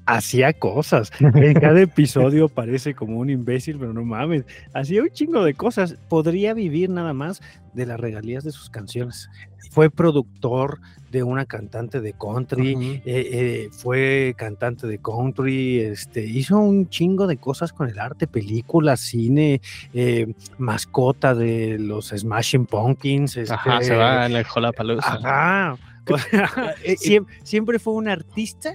hacía cosas. En cada episodio parece como un imbécil, pero no mames. Hacía un chingo de cosas. Podría vivir nada más de las regalías de sus canciones. Fue productor de una cantante de country, eh, eh, fue cantante de country, este, hizo un chingo de cosas con el arte, películas, cine, eh, mascota de los Smashing Pumpkins. Ajá, este, se va en el Lollapalooza. Ajá. Siempre, fue un artista,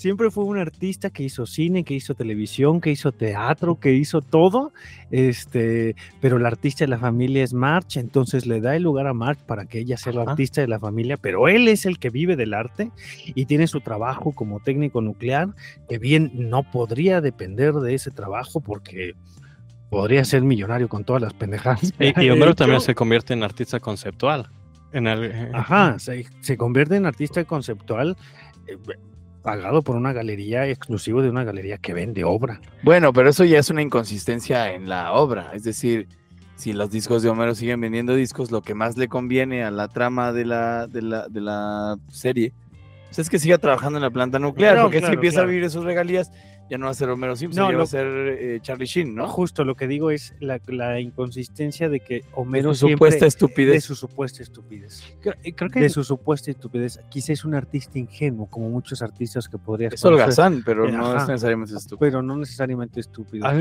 siempre fue un artista que hizo cine, que hizo televisión, que hizo teatro, que hizo todo, este, pero el artista de la familia es March, entonces le da el lugar a March para que ella sea la Ajá. artista de la familia, pero él es el que vive del arte y tiene su trabajo como técnico nuclear, que bien no podría depender de ese trabajo porque podría ser millonario con todas las pendejadas. Y, y Homero también se convierte en artista conceptual. En el, Ajá, se, se convierte en artista conceptual eh, pagado por una galería, exclusivo de una galería que vende obra. Bueno, pero eso ya es una inconsistencia en la obra. Es decir, si los discos de Homero siguen vendiendo discos, lo que más le conviene a la trama de la, de la, de la serie Pues es que siga trabajando en la planta nuclear, porque si claro, empieza claro. a vivir sus regalías, ya no va a ser Homero Simpson, No, ya va a ser eh, Charlie Sheen, ¿no? Justo lo que digo es la, la inconsistencia de que Homero Su siempre supuesta de estupidez. su supuesta estupidez. Creo, creo que De su supuesta estupidez. Quizá es un artista ingenuo, como muchos artistas que podrías Es conocer, holgazán, pero Eh, no ajá. es necesariamente estúpido. pero no necesariamente estúpido. a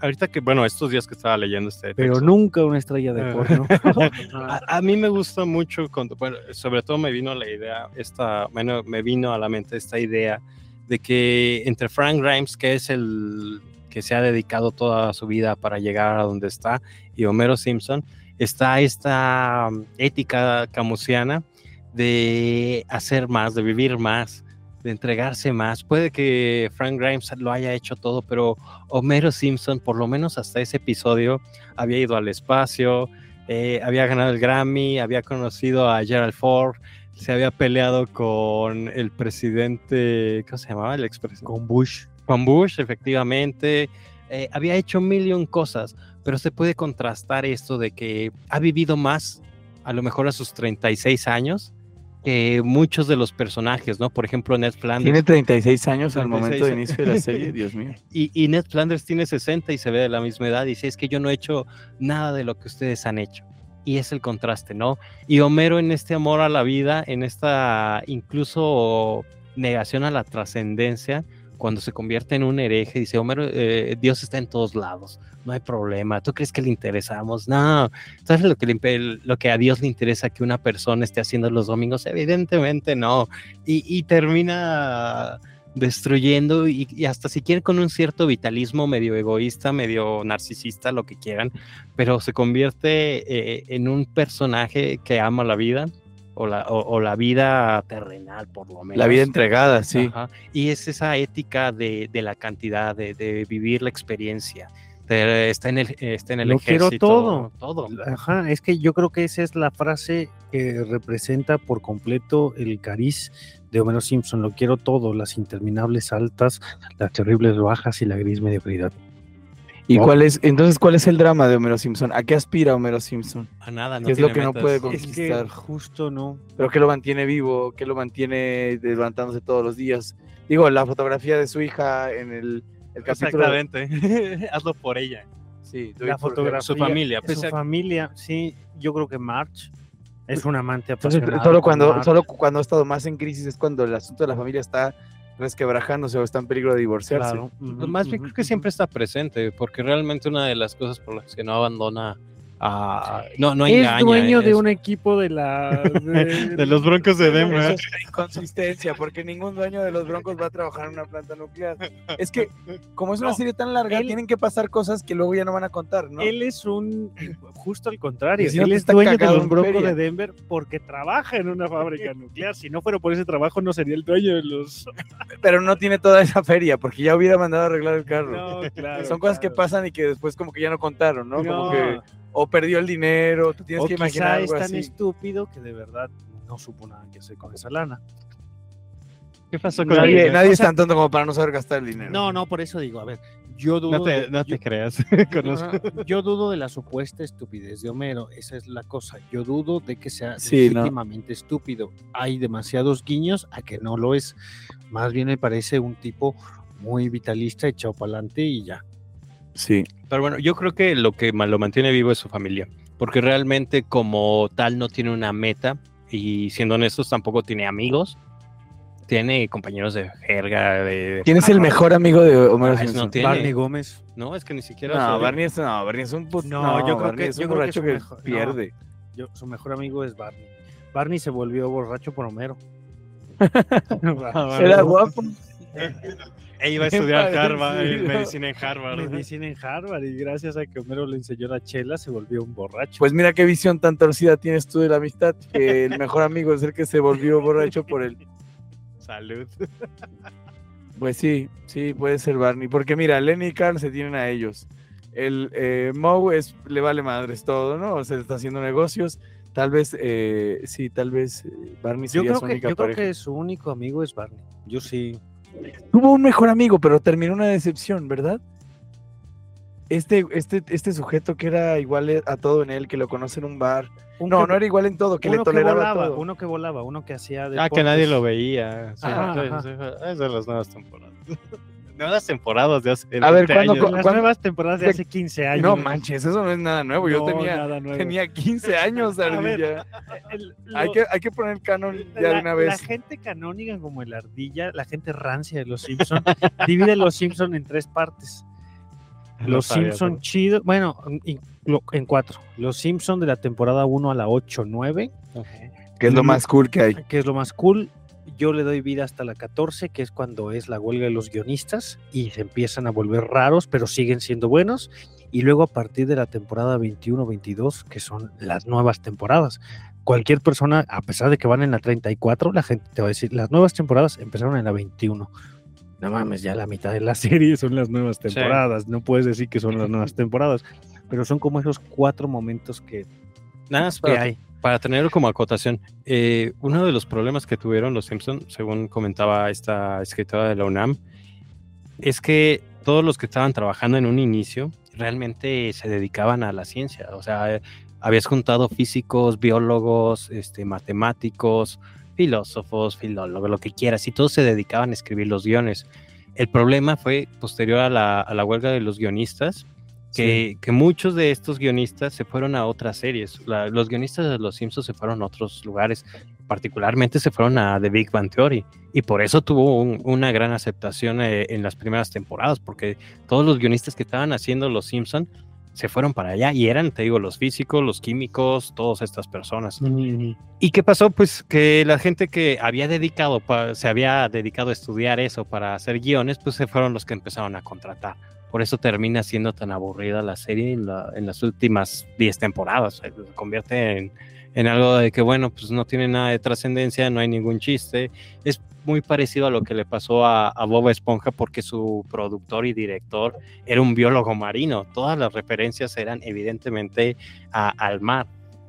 ahorita que, bueno, estos días que estaba leyendo este pero texto, nunca una estrella de Eh. porno. A, a mí me gusta mucho, cuando- bueno, sobre todo me vino la idea, esta, bueno, me vino a la mente esta idea de que entre Frank Grimes, que es el que se ha dedicado toda su vida para llegar a donde está, y Homero Simpson, está esta um, ética camusiana de hacer más, de vivir más, de entregarse más. Puede que Frank Grimes lo haya hecho todo, pero Homero Simpson, por lo menos hasta ese episodio, había ido al espacio, eh, había ganado el Grammy, había conocido a Gerald Ford, se había peleado con el presidente, ¿cómo se llamaba? El expresidente. Con Bush. Con Bush, efectivamente. eh, había hecho un cosas, pero se puede contrastar esto de que ha vivido más, a lo mejor a sus 36 años, que muchos de los personajes, ¿no? Por ejemplo, Ned Flanders. Tiene 36 años al 36 momento de inicio de la serie, Dios mío. Y, y Ned Flanders tiene 60 y se ve de la misma edad. Y dice, es que yo no he hecho nada de lo que ustedes han hecho. Y es el contraste, ¿no? Y Homero en este amor a la vida, en esta incluso negación a la trascendencia, cuando se convierte en un hereje, dice, Homero, eh, Dios está en todos lados, no hay problema. ¿Tú crees que le interesamos? No. ¿Sabes lo que, a Dios le interesa que una persona esté haciendo los domingos? Evidentemente no. Y termina destruyendo y, y hasta si quieren con un cierto vitalismo medio egoísta, medio narcisista, lo que quieran, pero se convierte eh, en un personaje que ama la vida o la, o, o la vida terrenal por lo menos. La vida entregada, sí. Ajá, Y es esa ética de, de la cantidad, de, de vivir la experiencia. De- está en el, está en el Lo quiero ejército. todo. Todo. Ajá, es que yo creo que esa es la frase que representa por completo el cariz de Homero Simpson. Lo quiero todo, las interminables altas, las terribles bajas y la gris mediocridad. ¿Y No. cuál es, entonces, cuál es el drama de Homero Simpson? ¿A qué aspira Homero Simpson? A nada, no ¿Qué es lo que no puede Es que conquistar? justo no. ¿Pero qué lo mantiene vivo? ¿Qué lo mantiene levantándose todos los días? Digo, la fotografía de su hija en el, el capítulo... Exactamente. Hazlo por ella. Sí, La fotografía, Su familia, Su pese a- familia, sí, yo creo que March es un amante Entonces, apasionado. solo cuando, solo cuando ha estado más en crisis es cuando el asunto de la familia está resquebrajándose o está en peligro de divorciarse. Claro, Más bien creo que siempre está presente, porque realmente una de las cosas por las que no abandona a... No, no es engaña. dueño de es- un equipo de la de los Broncos de Eso Denver. es una inconsistencia, porque ningún dueño de los Broncos va a trabajar en una planta nuclear. Es que, como es una No, serie tan larga, él- tienen que pasar cosas que luego ya no van a contar, ¿no? Él es un, justo al contrario, Si no él es dueño de los Broncos de Denver porque trabaja en una fábrica nuclear. Si no fuera por ese trabajo, no sería el dueño de los. Pero no tiene toda esa feria, porque ya hubiera mandado a arreglar el carro. No, claro. Son cosas que pasan y que después como que ya no contaron, ¿no? Como No, que o perdió el dinero, tú tienes o que quizá imaginar es algo tan así. estúpido que de verdad no supo nada que hacer con esa lana. ¿Qué pasó con Nadie, el- nadie O es sea- tan tonto como para no saber gastar el dinero. No, no, por eso digo, a ver, yo dudo, No te, de, no yo, te creas. Conozco. Ajá, yo dudo de la supuesta estupidez de Homero, esa es la cosa. Yo dudo de que sea Sí, ¿no? legítimamente estúpido. Hay demasiados guiños a que no lo es. Más bien me parece un tipo muy vitalista, echado para adelante y ya. Sí. Pero bueno, yo creo que lo que lo mantiene vivo es su familia, porque realmente como tal no tiene una meta y siendo honestos tampoco tiene amigos, tiene compañeros de jerga, de... ¿Quién es el mejor amigo de Homero Ah, Simpson? no tiene. Barney Gómez. No, es que ni siquiera... No. Barney es, no, Barney es un put- No, yo creo Barney que- es yo un creo que borracho su que, mejor- no. pierde. Yo, su mejor amigo es Barney. Barney se volvió borracho por Homero. Era guapo. E iba a estudiar Harvard, parecido. medicina en Harvard. medicina en Harvard y gracias a que Homero le enseñó la chela se volvió un borracho. Pues mira qué visión tan torcida tienes tú de la amistad, que el mejor amigo es el que se volvió borracho por él. Salud. Pues sí, sí, puede ser Barney. Porque mira, Lenny y Carl se tienen a ellos. El eh, Moe es, le vale madres todo, ¿no? O sea, está haciendo negocios. Tal vez, eh, sí, tal vez eh, Barney yo sería creo, su que, yo creo pareja. que su único amigo es Barney. Yo sí. Tuvo un mejor amigo, pero terminó una decepción, ¿verdad? este, este, este sujeto que era igual a todo en él, que lo conoce en un bar. Un no, que- no era igual en todo, que le toleraba volaba, todo. uno que volaba, uno que hacía Ah, que nadie lo veía. Sí, Ajá, sí, ajá. sí, es de las nuevas temporadas. nuevas temporadas de hace A ver, 20 ¿cuándo- años. Las ¿Cuándo- nuevas temporadas de hace 15 años. No manches, eso no es nada nuevo. Yo No, tenía, nuevo. tenía 15 años, ver, Ardilla. Hay que, hay que poner canon ya la, de una vez. la gente canónica como el ardilla, la gente rancia de los Simpson, divide los Simpson en tres partes. No Los sabía Simpson eso. chidos, bueno, en cuatro. Los Simpson de la temporada 1 a la 8, 9, Que es lo más cool que hay. que es lo más cool. Yo le doy vida hasta la 14, que es cuando es la huelga de los guionistas y se empiezan a volver raros, pero siguen siendo buenos. Y luego a partir de la temporada 21-22, que son las nuevas temporadas. Cualquier persona, a pesar de que van en la 34, la gente te va a decir, las nuevas temporadas empezaron en la 21. No mames, ya la mitad de la serie son las nuevas Sí. temporadas. No puedes decir que son las nuevas temporadas, pero son como esos cuatro momentos que, Nada más que hay. Para tenerlo como acotación, eh, uno de los problemas que tuvieron los Simpson, según comentaba esta escritora de la UNAM, es que todos los que estaban trabajando en un inicio realmente se dedicaban a la ciencia. O sea, habías juntado físicos, biólogos, este, matemáticos, filósofos, filólogos, lo que quieras, y todos se dedicaban a escribir los guiones. El problema fue posterior a la huelga de los guionistas, que, que muchos de estos guionistas se fueron a otras series. La- los guionistas de Los Simpsons se fueron a otros lugares, particularmente se fueron a The Big Bang Theory. Y por eso tuvo un- una gran aceptación eh, en las primeras temporadas, porque todos los guionistas que estaban haciendo Los Simpsons se fueron para allá y eran, te digo, los físicos, los químicos, todas estas personas. ¿Y qué pasó? Pues que la gente que había dedicado, se había dedicado a estudiar eso para hacer guiones, pues se fueron los que empezaron a contratar. Por eso termina siendo tan aburrida la serie en, la- en las últimas 10 temporadas. Se convierte en, algo de que, bueno, pues no tiene nada de trascendencia, no hay ningún chiste. Es muy parecido a lo que le pasó a, a Bob Esponja porque su productor y director era un biólogo marino. Todas las referencias eran evidentemente al mar.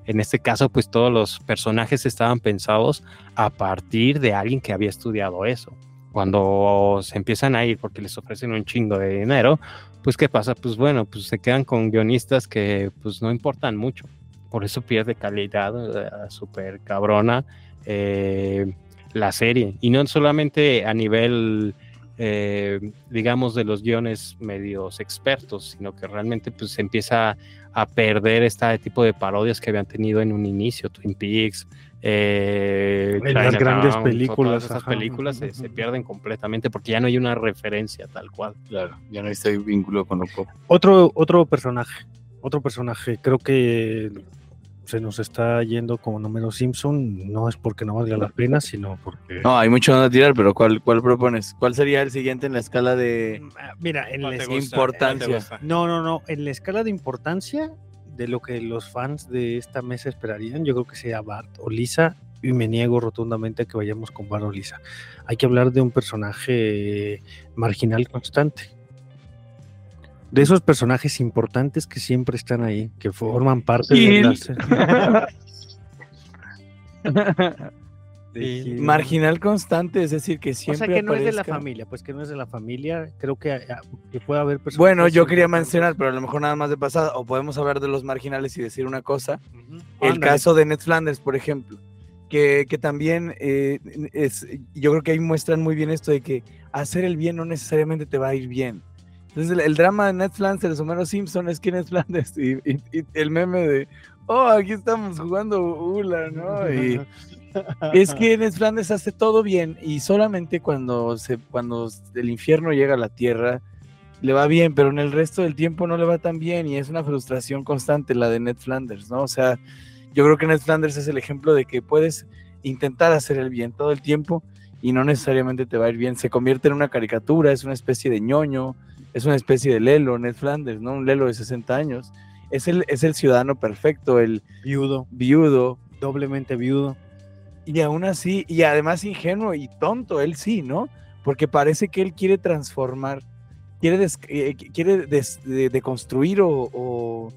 En este caso, pues todos los personajes estaban pensados a partir de alguien que había estudiado eso. Cuando se empiezan a ir porque les ofrecen un chingo de dinero, pues ¿qué pasa? Pues bueno, pues se quedan con guionistas que pues no importan mucho. Por eso pierde calidad eh, súper cabrona eh, la serie. Y no solamente a nivel, eh, digamos, de los guiones medios expertos, sino que realmente pues se empieza a perder este tipo de parodias que habían tenido en un inicio, Twin Peaks, eh, En las grandes todas películas, esas ajá. películas se, se pierden completamente porque ya no hay una referencia tal cual. Claro, ya no hay este vínculo con lo pop. Otro, otro personaje, otro personaje, creo que se nos está yendo como número Simpson, no es porque no valga la pena, sino porque... No, hay mucho donde tirar, pero ¿cuál, ¿cuál propones? ¿Cuál sería el siguiente en la escala de Mira, en la importancia. No, no, no, en la escala de importancia de lo que los fans de esta mesa esperarían, yo creo que sea Bart o Lisa, y me niego rotundamente a que vayamos con Bart o Lisa. Hay que hablar de un personaje marginal constante. De esos personajes importantes que siempre están ahí, que forman parte de Gil. las... De. Marginal constante, es decir, que O siempre sea, que no es de la familia, pues que no es de la familia. Creo que, ah, que puede haber personas. Bueno, yo quería mencionar, pero a lo mejor nada más de pasada, o podemos hablar de los marginales y decir una cosa. El caso de Ned Flanders, por ejemplo, que, que también eh, es, yo creo que ahí muestran muy bien esto de que hacer el bien no necesariamente te va a ir bien. Entonces el, el drama de Ned Flanders, Homero Simpson, es que Ned Flanders y, y- y el meme de, oh, aquí estamos jugando Ula, ¿no? Y es que Ned Flanders hace todo bien y solamente cuando, se, cuando el infierno llega a la tierra le va bien, pero en el resto del tiempo no le va tan bien y es una frustración constante la de Ned Flanders, ¿no? O sea, yo creo que Ned Flanders es el ejemplo de que puedes intentar hacer el bien todo el tiempo y no necesariamente te va a ir bien. Se convierte en una caricatura, es una especie de ñoño, es una especie de Lelo, Ned Flanders, ¿no? Un Lelo de 60 años. Es el, es el ciudadano perfecto, el Viudo, viudo, doblemente viudo. Y aún así, y además ingenuo y tonto, él sí, ¿no? Porque parece que él quiere transformar, quiere, des- eh, quiere de, de construir o,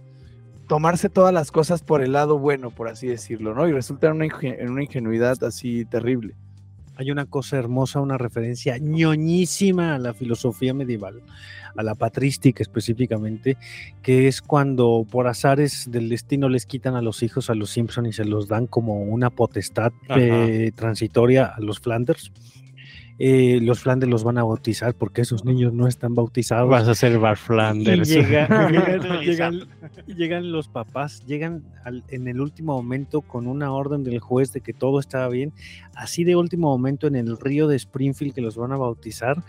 tomarse todas las cosas por el lado bueno, por así decirlo, ¿no? Y resulta en una, en una ingenuidad así terrible. hay una cosa hermosa, una referencia ñoñísima a la filosofía medieval, a la patrística específicamente, que es cuando por azares del destino les quitan a los hijos a los Simpson y se los dan como una potestad eh, transitoria a los Flanders. Eh, los Flanders los van a bautizar porque esos niños no están bautizados. Vas a ser Bar Y Flanders. llega- llegan, llegan- llegan los papás, llegan al- en el último momento con una orden del juez de que todo estaba bien, así de último momento en el río de Springfield que los van a bautizar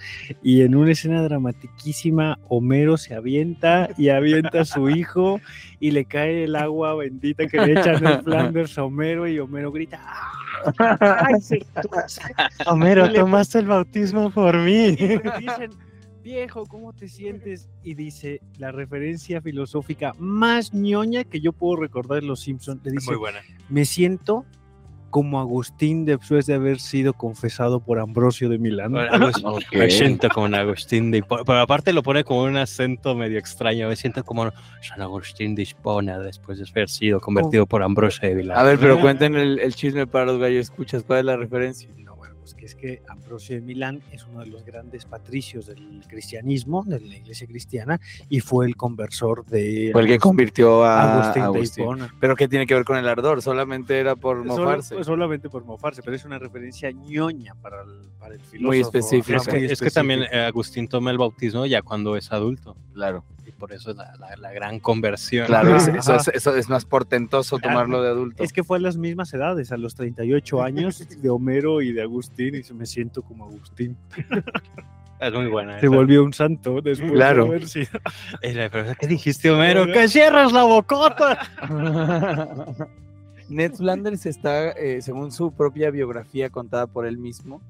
y en una escena dramatiquísima Homero se avienta y avienta a su hijo y le cae el agua bendita que le echan en Flanders a Homero y Homero grita ¡Ay, sí, tú Homero, Le- tomaste el bautismo por mí. dicen, viejo, ¿cómo te sientes? Y dice la referencia filosófica más ñoña que yo puedo recordar en Los Simpsons. Le dice, buena. me siento como Agustín después de haber sido confesado por Ambrosio de Milán. Me siento como un Agustín de Hipona. Pero aparte lo pone como un acento medio extraño. Me siento como San Agustín de Hipona después de haber sido convertido por Ambrosio de Vilán. A ver, pero cuenten el, el chisme para los gallos escuchas. ¿Cuál es la referencia? Pues que es que Ambrosio de Milán es uno de los grandes patricios del cristianismo, de la iglesia cristiana, y fue el conversor de Fue el que Agustín- convirtió a Agustín, Agustín. de Hipona. Pero ¿qué tiene que ver con el ardor? Solamente era por Solo- mofarse. pues, solamente por mofarse, pero es una referencia ñoña para el, para el filósofo. Muy específica. Es que, es que también eh, Agustín toma el bautismo ya cuando es adulto. Claro, Y por eso es la, la- la gran conversión. claro. Es- eso, es, eso es más portentoso Claro. tomarlo de adulto. Es que fue a las mismas edades, a los 38 años de Homero y de Agustín, y se me siento como Agustín. Es muy buena. Se esa. volvió un santo después Claro. de haber sido. ¿Qué dijiste, Homero? ¡Que cierras la bocota! Ned Flanders está, eh, según su propia biografía contada por él mismo,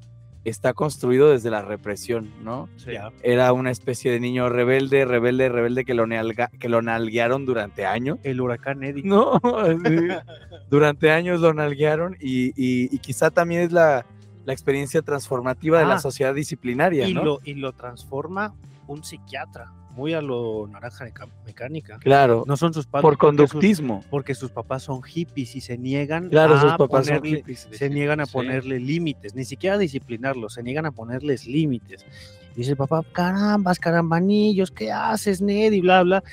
está construido desde la represión, ¿no? Ya. Era una especie de niño rebelde, rebelde, rebelde que lo, nalga- que lo nalguearon durante años. El huracán Eddie. No, sí. durante años lo nalguearon y, y- y quizá también es la, la experiencia transformativa de la Ah. sociedad disciplinaria, y, ¿no? lo, y lo transforma un psiquiatra, muy a lo naranja mecánica. Claro, No son sus padres. por porque sus- conductismo. Porque sus papás son hippies y se niegan Claro, a sus papás son ponerle- hippies. se niegan a Sí. ponerle límites, ni siquiera a disciplinarlos, se niegan a ponerles límites. Dice el papá, carambas, carambanillos, ¿qué haces, Ned? Y bla, bla.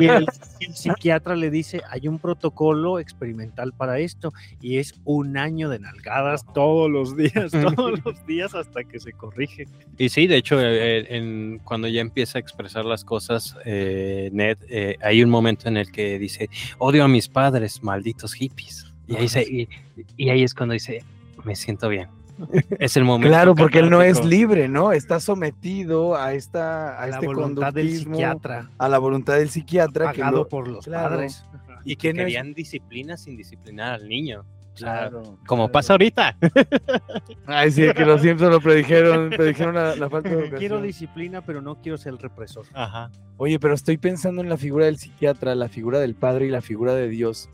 Y el, el psiquiatra le dice, hay un protocolo experimental para esto y es un año de nalgadas todos los días, todos los días hasta que se corrige. Y sí, de hecho, eh, en- cuando ya empieza a expresar las cosas, eh, Ned, eh, hay un momento en el que dice, odio a mis padres, malditos hippies. Y ahí, se- y, y ahí es cuando dice, me siento bien. Es el momento. Claro, porque él no es libre, ¿no? Está sometido a esta a A la este voluntad del psiquiatra, a la voluntad del psiquiatra que pagado lo- por los claro. padres. Y que que no es- querían disciplina sin disciplinar al niño. O sea, Claro, como claro. pasa ahorita. Ay, sí, que los Simpsons lo predijeron, predijeron la, la falta de educación. Quiero disciplina, pero no quiero ser el represor. Ajá. Oye, pero estoy pensando en la figura del psiquiatra, la figura del padre y la figura de Dios,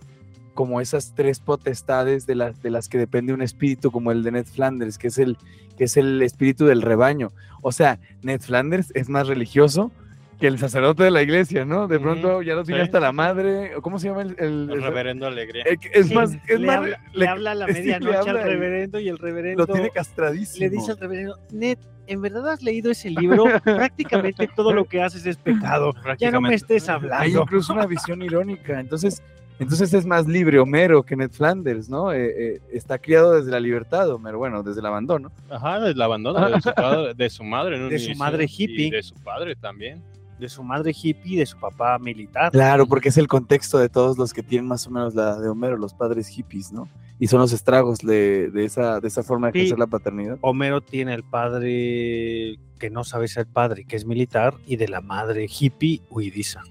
como esas tres potestades de las, de las que depende un espíritu como el de Ned Flanders, que es el, que es el espíritu del rebaño. O sea, Ned Flanders es más religioso que el sacerdote de la iglesia, ¿no? De pronto ya lo tiene sí. hasta la madre, ¿cómo se llama el...? el- El reverendo Alegría. el que- es Sí, más, es le, más, habla, le- le habla a la sí, le medianoche al habla y reverendo y el reverendo lo tiene castradísimo. le dice al reverendo, Ned, ¿en verdad has leído ese libro? Prácticamente todo lo que haces es pecado. Ya no me estés Hay hablando. incluso una visión irónica. Entonces, entonces es más libre Homero que Ned Flanders, ¿no? Eh, eh, está criado desde la libertad, Homero, bueno, desde el abandono. Ajá, del abandono de su, padre- de su madre. en un De su inicio, madre y hippie. de su padre también. De su madre hippie y de su papá militar. Claro, porque es el contexto de todos los que tienen más o menos la de Homero, los padres hippies, ¿no? Y son los estragos de, de esa, de esa forma de Sí. ejercer la paternidad. Homero tiene el padre que no sabe ser padre, que es militar, y de la madre hippie huidiza.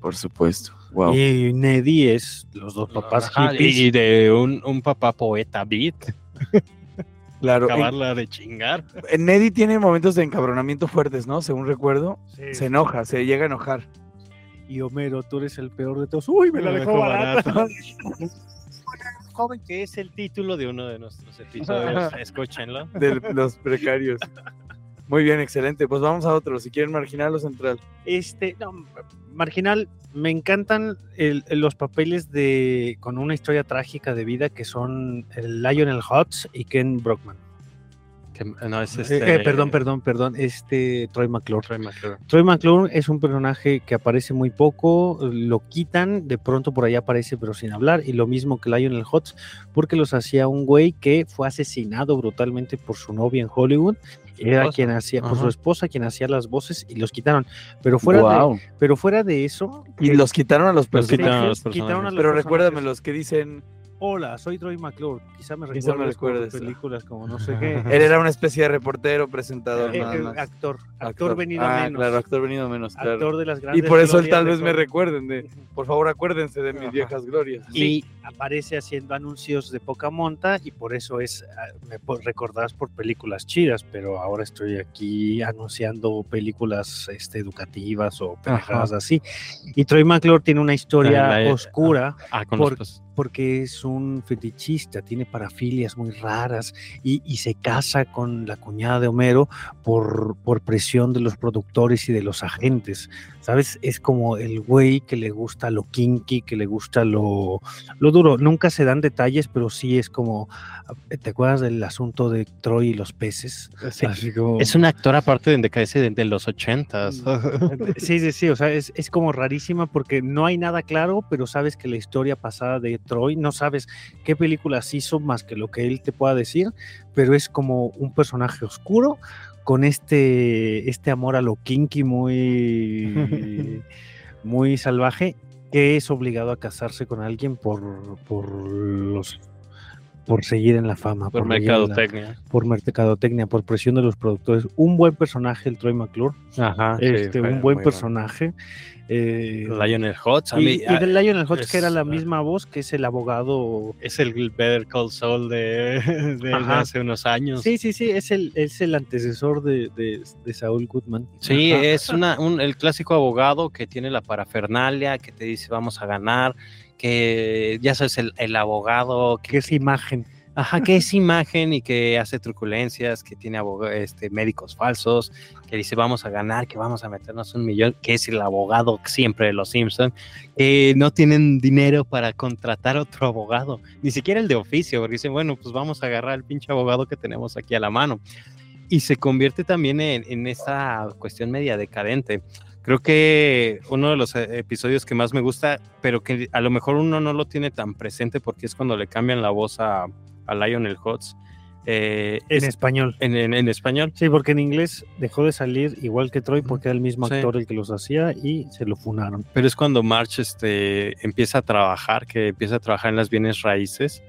Por supuesto. Wow. Y Neddy es los dos papás Ajá, hippies. y de un, un papá poeta beat, claro. En, acabarla de chingar. Neddy tiene momentos de encabronamiento fuertes, ¿no? Según recuerdo, Sí. se enoja, se llega a enojar. Y Homero, tú eres el peor de todos. Uy, me la dejó dejó barata. Joven, que es el título de uno de nuestros episodios. Escúchenlo. de los precarios. Muy bien, excelente. Pues vamos a otro. Si quieren marginal o central. Este, no, marginal, me encantan el- los papeles de con una historia trágica de vida que son el Lionel Hutz y Ken Brockman. Que- no, es Eh, este. eh, perdón, perdón, perdón. Este Troy McClure. Troy McClure. Troy McClure es un personaje que aparece muy poco, lo quitan, de pronto por ahí aparece pero sin hablar, y lo mismo que Lionel Hutz, porque los hacía un güey que fue asesinado brutalmente por su novia en Hollywood, era quien hacía, por su esposa, quien hacía las voces y los quitaron. Pero fuera, de, pero fuera de eso, Y los quitaron a los Los quitaron a personajes. los quitaron a personajes. los Pero personajes. recuérdame los que dicen. Hola, soy Troy McClure. Quizá me Quizá me recuerdes por películas como no sé qué. Él era una especie de reportero, presentador. Eh, nada eh, más. actor, actor, venido ah, menos. claro, actor venido menos, claro. actor de las Y grandes por eso él tal vez me recuerden de, por favor acuérdense de mis Ajá. viejas glorias. y aparece haciendo anuncios de poca monta y por eso es ah, me recordás por películas chidas, pero ahora estoy aquí anunciando películas este, educativas o pendejadas así. Y Troy McClure tiene una historia La- la- oscura Ah, con Por- los. Porque es un fetichista, tiene parafilias muy raras y, se casa con la cuñada de Homero por presión de los productores y de los agentes. ¿Sabes? Es como el güey que le gusta lo kinky, que le gusta lo, lo duro. Nunca se dan detalles, pero sí es como. ¿Te acuerdas del asunto de Troy y los peces? Sí. Así como- Es un actor aparte de de, de los ochentas. Sí, sí, sí, o sea, es, es como rarísima porque no hay nada claro, pero sabes que la historia pasada de Troy, no sabes qué películas hizo más que lo que él te pueda decir, pero es como un personaje oscuro con este, este amor a lo kinky muy, muy salvaje, que es obligado a casarse con alguien por, por los por seguir en la fama, Por la- mercadotecnia. por mercadotecnia, por presión de los productores. Un buen personaje, el Troy McClure Ajá. este, un buen personaje. eh, Lionel Hutz. a y, mí, y del Lionel Hutz, que era la misma voz, que es el abogado. Es el Better Call Saul de, hace unos años. Sí, sí, sí, es el, es el antecesor de, de, de Saul Goodman. Sí, Ajá. es una, un, el clásico abogado que tiene la parafernalia, que te dice vamos a ganar, que ya sabes, el, el abogado que que, es imagen. ajá, que es imagen y que hace truculencias, que tiene este, médicos falsos, que dice vamos a ganar, que vamos a meternos un millón, que es el abogado siempre de los Simpsons, que no tienen dinero para contratar otro abogado, ni siquiera el de oficio, porque dicen, bueno, pues vamos a agarrar al pinche abogado que tenemos aquí a la mano. Y se convierte también en, en esta cuestión media decadente. Creo que uno de los eh, episodios que más me gusta, pero que a lo mejor uno no lo tiene tan presente porque es cuando le cambian la voz a, a Lionel Hutz. eh, En es- español. en, en- en español. Sí, porque en inglés dejó de salir igual que Troy, porque era el mismo Sí. actor el que los hacía y se lo funaron. Pero es cuando March este, empieza a trabajar, que empieza a trabajar en las bienes raíces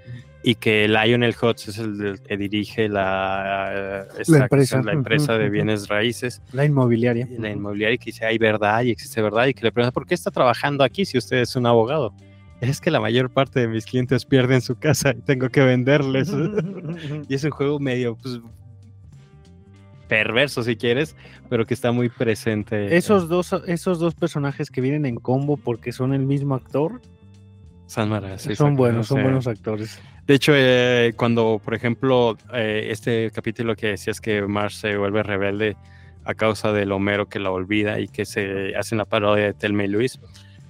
y que Lionel Hutz es el, que dirige la, esta empresa. la de bienes raíces, La inmobiliaria. la inmobiliaria, y que dice hay verdad y existe verdad, y que le pregunta, ¿por qué está trabajando aquí si usted es un abogado? Es que la mayor parte de mis clientes pierden su casa y tengo que venderles. y es un juego medio pues, perverso si quieres, pero que está muy presente. Esos dos, esos dos personajes que vienen en combo porque son el mismo actor, San Mara, sí, son buenos, son buenos actores. De hecho, eh, cuando, por ejemplo, eh, este capítulo que decías que Marge se vuelve rebelde a causa del Homero que la olvida y que se hacen la parodia de Telma y Luis,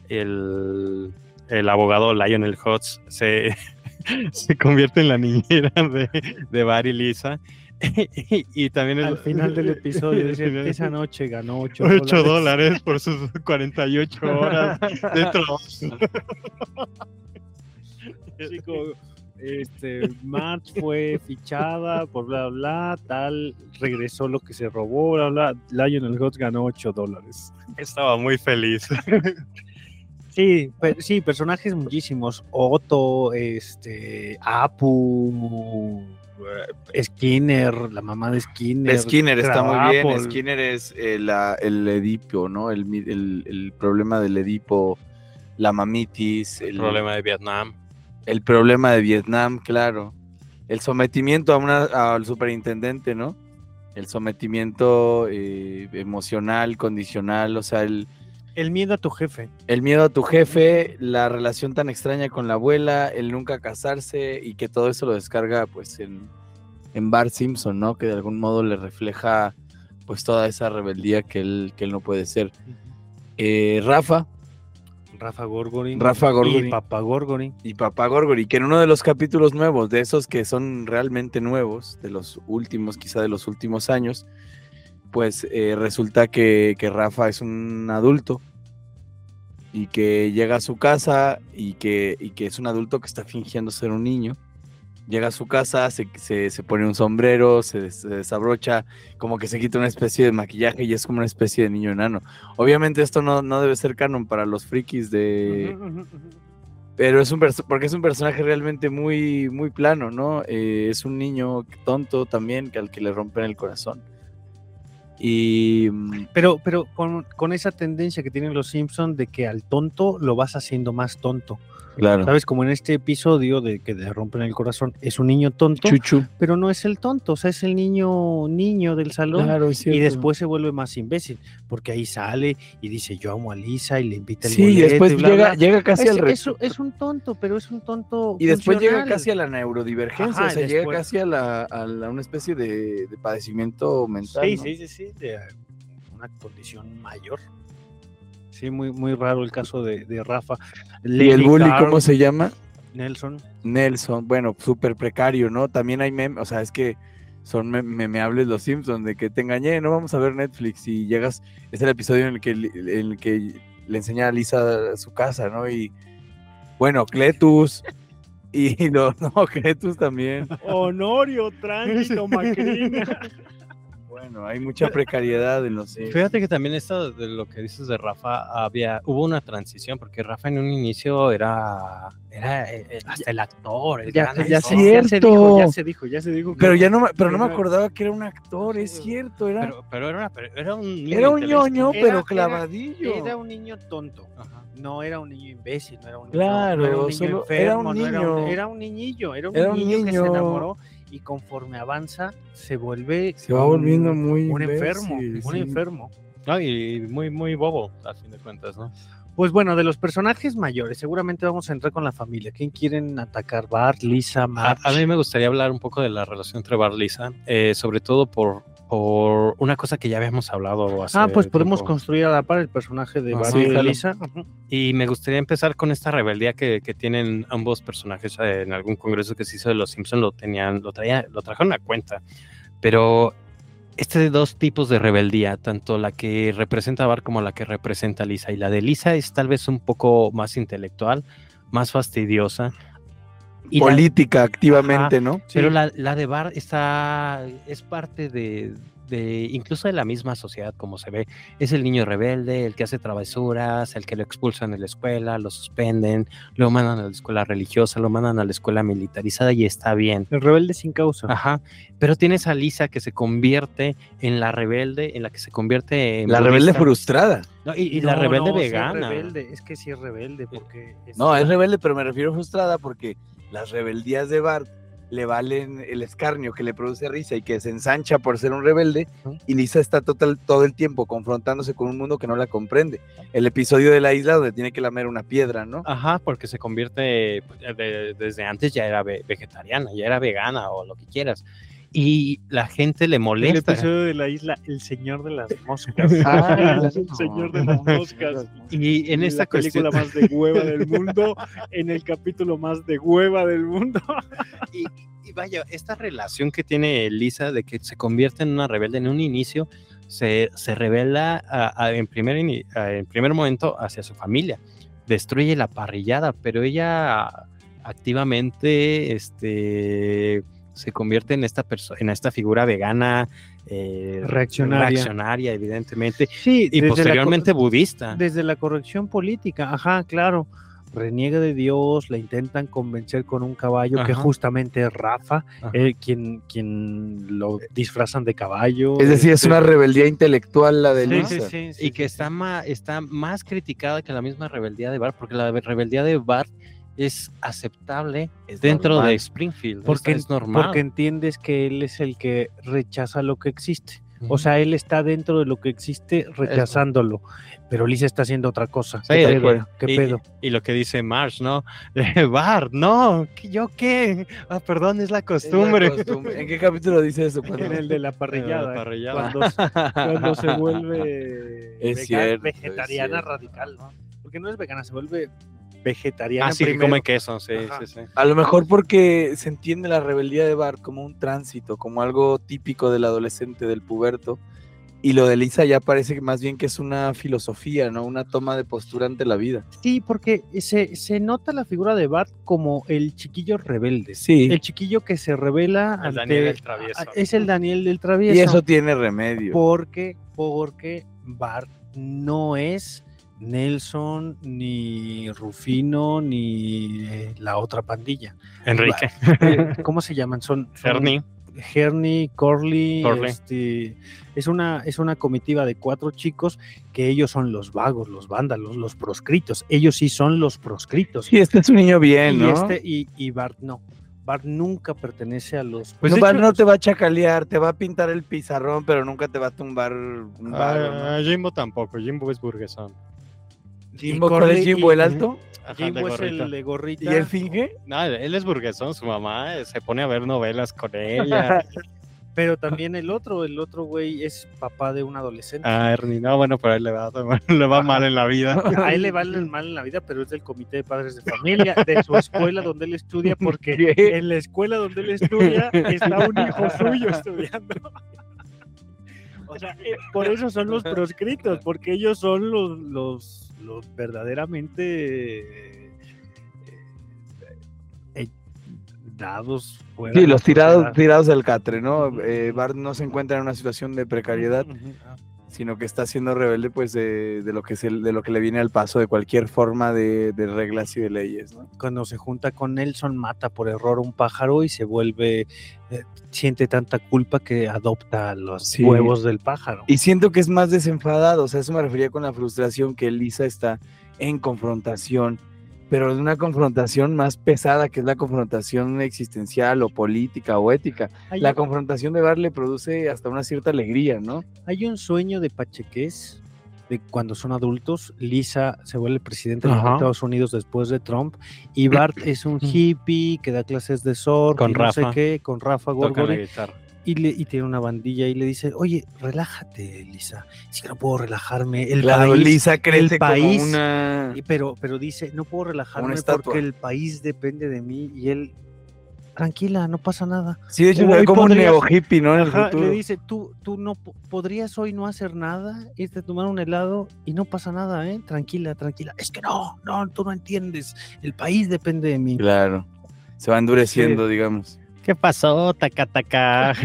el, el abogado Lionel Hutz se, se convierte en la niñera de, de Barry Lisa. y, también Al final del episodio, esa noche ganó 8 8 dólares por sus 48 horas de trabajo. Chico, este, March fue fichada por bla bla, tal, regresó lo que se robó, bla bla. Lionel Hutz ganó 8 dólares. Estaba muy feliz. Sí, sí, personajes muchísimos. Otto, este, Apu, eh, Skinner, la mamá de Skinner. Skinner está muy bien. Skinner es eh, la- el Edipo, ¿no? El, mi- el- el problema del Edipo, la mamitis, el, El problema de Vietnam. El problema de Vietnam, claro. El sometimiento a una, al superintendente, ¿no? El sometimiento eh, emocional, condicional, o sea, el, El miedo a tu jefe. el miedo a tu jefe, la relación tan extraña con la abuela, el nunca casarse y que todo eso lo descarga pues en, en Bart Simpson, ¿no? Que de algún modo le refleja pues toda esa rebeldía que él, que él no puede ser. Eh, Rafa, Rafa Gorgorin. Rafa Gorgorin. Y Papá Gorgorin. y Papá Gorgori, que en uno de los capítulos nuevos, de esos que son realmente nuevos, de los últimos, quizá de los últimos años, pues eh, resulta que, que Rafa es un adulto y que llega a su casa y que, y que es un adulto que está fingiendo ser un niño. Llega a su casa, se, se- se pone un sombrero, se, des- se desabrocha, como que se quita una especie de maquillaje y es como una especie de niño enano. Obviamente esto no, no debe ser canon para los frikis de, pero es un porque es un personaje realmente muy, muy plano, ¿no? Eh, es un niño tonto también que al que le rompen el corazón. Y mm, Pero, pero con, con esa tendencia que tienen los Simpsons de que al tonto lo vas haciendo más tonto. Claro, ¿Sabes? Como en este episodio de que le rompen el corazón, es un niño tonto, Chuchu. pero no es el tonto, o sea, es el niño niño del salón. Claro, Y después se vuelve más imbécil, porque ahí sale y dice yo amo a Lisa y le invita el Sí, y después y bla, llega, bla. llega casi es, al re- es- es un tonto, pero es un tonto Y después llega casi a la neurodivergencia, Ajá, o sea, llega casi a, la, a la- una especie de, de padecimiento mental. Sí, ¿no? sí, sí, sí, de una condición mayor. Sí, muy, muy raro el caso de, de Rafa. ¿Y el bully Carl, cómo se llama? Nelson. Nelson, bueno, súper precario, ¿no? También hay memes, o sea, es que son mem- memeables los Simpsons, de que te engañé, no vamos a ver Netflix y llegas, es el episodio en el que, en el que le enseña a Lisa su casa, ¿no? Y bueno, Cletus, y no, no, Cletus también. Honorio, tránsito, macrina. Bueno, hay mucha precariedad en los. Fíjate que también esto de lo que dices de Rafa, había, hubo una transición, porque Rafa en un inicio era, era eh, eh, hasta el actor, el ya, gran ya actor. se, ya se Cierto. dijo, ya se dijo, ya se dijo. Pero ya no, me- pero no me acordaba que era un actor, es cierto, era, Pero, pero era, pero era un niño era un ñoño, Era- pero era- clavadillo. Era un niño tonto. Ajá. No era un niño imbécil, no era un niño, Claro, no era un niño solo- enfermo, era un no era niño. un, era un niñillo, era un, Era un niño, que se enamoró y conforme avanza se vuelve Se va un- volviendo muy un enfermo, un sí. enfermo. No, y muy, muy bobo, al fin de cuentas, ¿no? Pues bueno, de los personajes mayores, seguramente vamos a entrar con la familia. ¿Quién quieren atacar? Bart, Lisa, A, Marge. a mí me gustaría hablar un poco de la relación entre Bart y Lisa, eh, sobre todo por, por una cosa que ya habíamos hablado hace Ah, pues podemos tiempo. construir a la par el personaje de Ah, Bart sí, y. Lisa. Y me gustaría empezar con esta rebeldía que, que tienen ambos personajes eh, en algún congreso que se hizo de los Simpsons lo tenían, lo traía, lo trajeron a cuenta. Pero este de dos tipos de rebeldía, tanto la que representa a Bart como la que representa a Lisa. Y la de Lisa es tal vez un poco más intelectual, más fastidiosa. Y la- Política activamente, ¿no? pero la, la de Bart está, es parte de, de, incluso de la misma sociedad, como se ve. Es el niño rebelde, el que hace travesuras, el que lo expulsan de la escuela, lo suspenden, lo mandan a la escuela religiosa, lo mandan a la escuela militarizada y está bien. El rebelde sin causa. Ajá. Pero tienes a Lisa que se convierte en la rebelde, en la que se convierte en La rebelde frustrada. No, y, y la No, rebelde no, sí es vegana. rebelde, es que sí es rebelde porque No, es rebelde, pero me refiero a frustrada porque las rebeldías de Bart le valen el escarnio que le produce risa y que se ensancha por ser un rebelde y Lisa está total, todo el tiempo confrontándose con un mundo que no la comprende. El episodio de la isla donde tiene que lamer una piedra, ¿no? Ajá, porque se convierte, pues, desde antes ya era ve- vegetariana, ya era vegana o lo que quieras. Y la gente le el molesta. episodio de la isla El Señor de las Moscas. Ah, el Señor de las Moscas. Y en esta la película cuestión, más de hueva del mundo, en el capítulo más de hueva del mundo. y, y vaya, esta relación que tiene Lisa de que se convierte en una rebelde en un inicio, se, se revela a- a- en, primer, a- en primer momento hacia su familia. Destruye la parrillada, pero ella activamente este, se convierte en esta, perso- en esta figura vegana. eh, Reaccionaria. reaccionaria, evidentemente, Sí, y posteriormente budista. desde la corrección política, ajá, claro. Reniega de Dios, la intentan convencer con un caballo que justamente es Rafa, eh, quien, quien lo disfrazan de caballo. Es decir, es este, una rebeldía intelectual la de sí, Lisa. sí, sí, sí, y que sí, está, ma- está más criticada que la misma rebeldía de Bart, porque la rebeldía de Bart es aceptable Es dentro normal. de Springfield. porque, es, normal. porque entiendes que él es el que rechaza lo que existe. O sea, él está dentro de lo que existe rechazándolo. Pero Lisa está haciendo otra cosa. Sí, ¿Qué de pedo? ¿Qué y, pedo? y lo que dice Marsh, ¿no? Bart, no, ¿qué- ¿yo qué? Ah, perdón, es la Es la costumbre. ¿En qué capítulo dice eso? Cuando- En el de la parrillada. La parrillada. Cuando, cuando se vuelve Es cierto, vegetariana radical, ¿no? porque no es vegana, se vuelve vegetariana. Ah, sí, que primero. come queso, sí, Ajá. sí, sí. A lo mejor porque se entiende la rebeldía de Bart como un tránsito, como algo típico del adolescente, del puberto. Y lo de Lisa ya parece que más bien que es una filosofía, ¿no? Una toma de postura ante la vida. Sí, porque se, se nota la figura de Bart como el chiquillo rebelde. Sí. El chiquillo que se revela El ante- Daniel el travieso. a- es el Daniel del travieso. Y eso tiene remedio. porque, porque Bart no es Nelson, ni Rufino, ni eh, la otra pandilla. Enrique. Eh, ¿Cómo se llaman? Son, son Ernie. Hernie, Corley, Corley. este, es una es una comitiva de cuatro chicos que ellos son los vagos, los vándalos, los proscritos. Ellos sí son los proscritos. Sí, este es un niño bien, y, ¿no? este, y, y Bart no. Bart nunca pertenece a los. Pues no, Bart hecho, no te va a chacalear, te va a pintar el pizarrón, pero nunca te va a tumbar un vago, ¿no? Ah, Jimbo tampoco, Jimbo es burguesón. Jimbo, y ¿cuál es Corley- Jimbo, y- el alto? Ajá, Jimbo es el de gorrita. ¿Y él finge? No, él es burguesón, su mamá eh, se pone a ver novelas con ella. Pero también el otro, el otro güey es papá de un adolescente. ah, Ernie, no, bueno, pero a él le va, le va mal en la vida. A él le va el mal en la vida, pero es del comité de padres de familia, de su escuela donde él estudia, porque ¿Qué? en la escuela donde él estudia está un hijo suyo estudiando. O sea, eh, por eso son los proscritos, porque ellos son los, los, los verdaderamente eh, eh, dados. fuera Sí, los tirados, tirados del catre, ¿no? Eh, Bart no se encuentra en una situación de precariedad, Ujú. Sino que está siendo rebelde pues de, de lo que se, de lo que le viene al paso de cualquier forma de, de reglas y de leyes, ¿no? cuando se junta con Nelson, mata por error a un pájaro y se vuelve, eh, siente tanta culpa que adopta los Sí. huevos del pájaro. Y siento que es más desenfadado, o sea, eso me refería con la frustración que Lisa está en confrontación, pero de una confrontación más pesada, que es la confrontación existencial o política o ética. hay, La confrontación de Bart le produce hasta una cierta alegría, ¿no? hay un sueño de Pacheques de cuando son adultos, Lisa se vuelve presidente de los. Estados Unidos después de Trump y Bart es un hippie que da clases de surf Con y no sé Rafa. qué, con Rafa Toca la Gorgori guitarra. Y, le, y tiene una bandilla y le dice, oye, relájate, Lisa, es que no puedo relajarme, el Claro, país, Lisa crece como país- una... Pero, pero dice, no puedo relajarme porque el país depende de mí y él, tranquila, no pasa nada. Sí, de hecho, Hoy como un neo hippie, ¿no? En el Ajá, le dice, tú, tú no po- podrías hoy no hacer nada, irte a tomar un helado y no pasa nada, ¿eh? Tranquila, tranquila. Es que no, no, tú no entiendes. El país depende de mí. Claro. Se va endureciendo, digamos. ¿Qué pasó, taca, taca?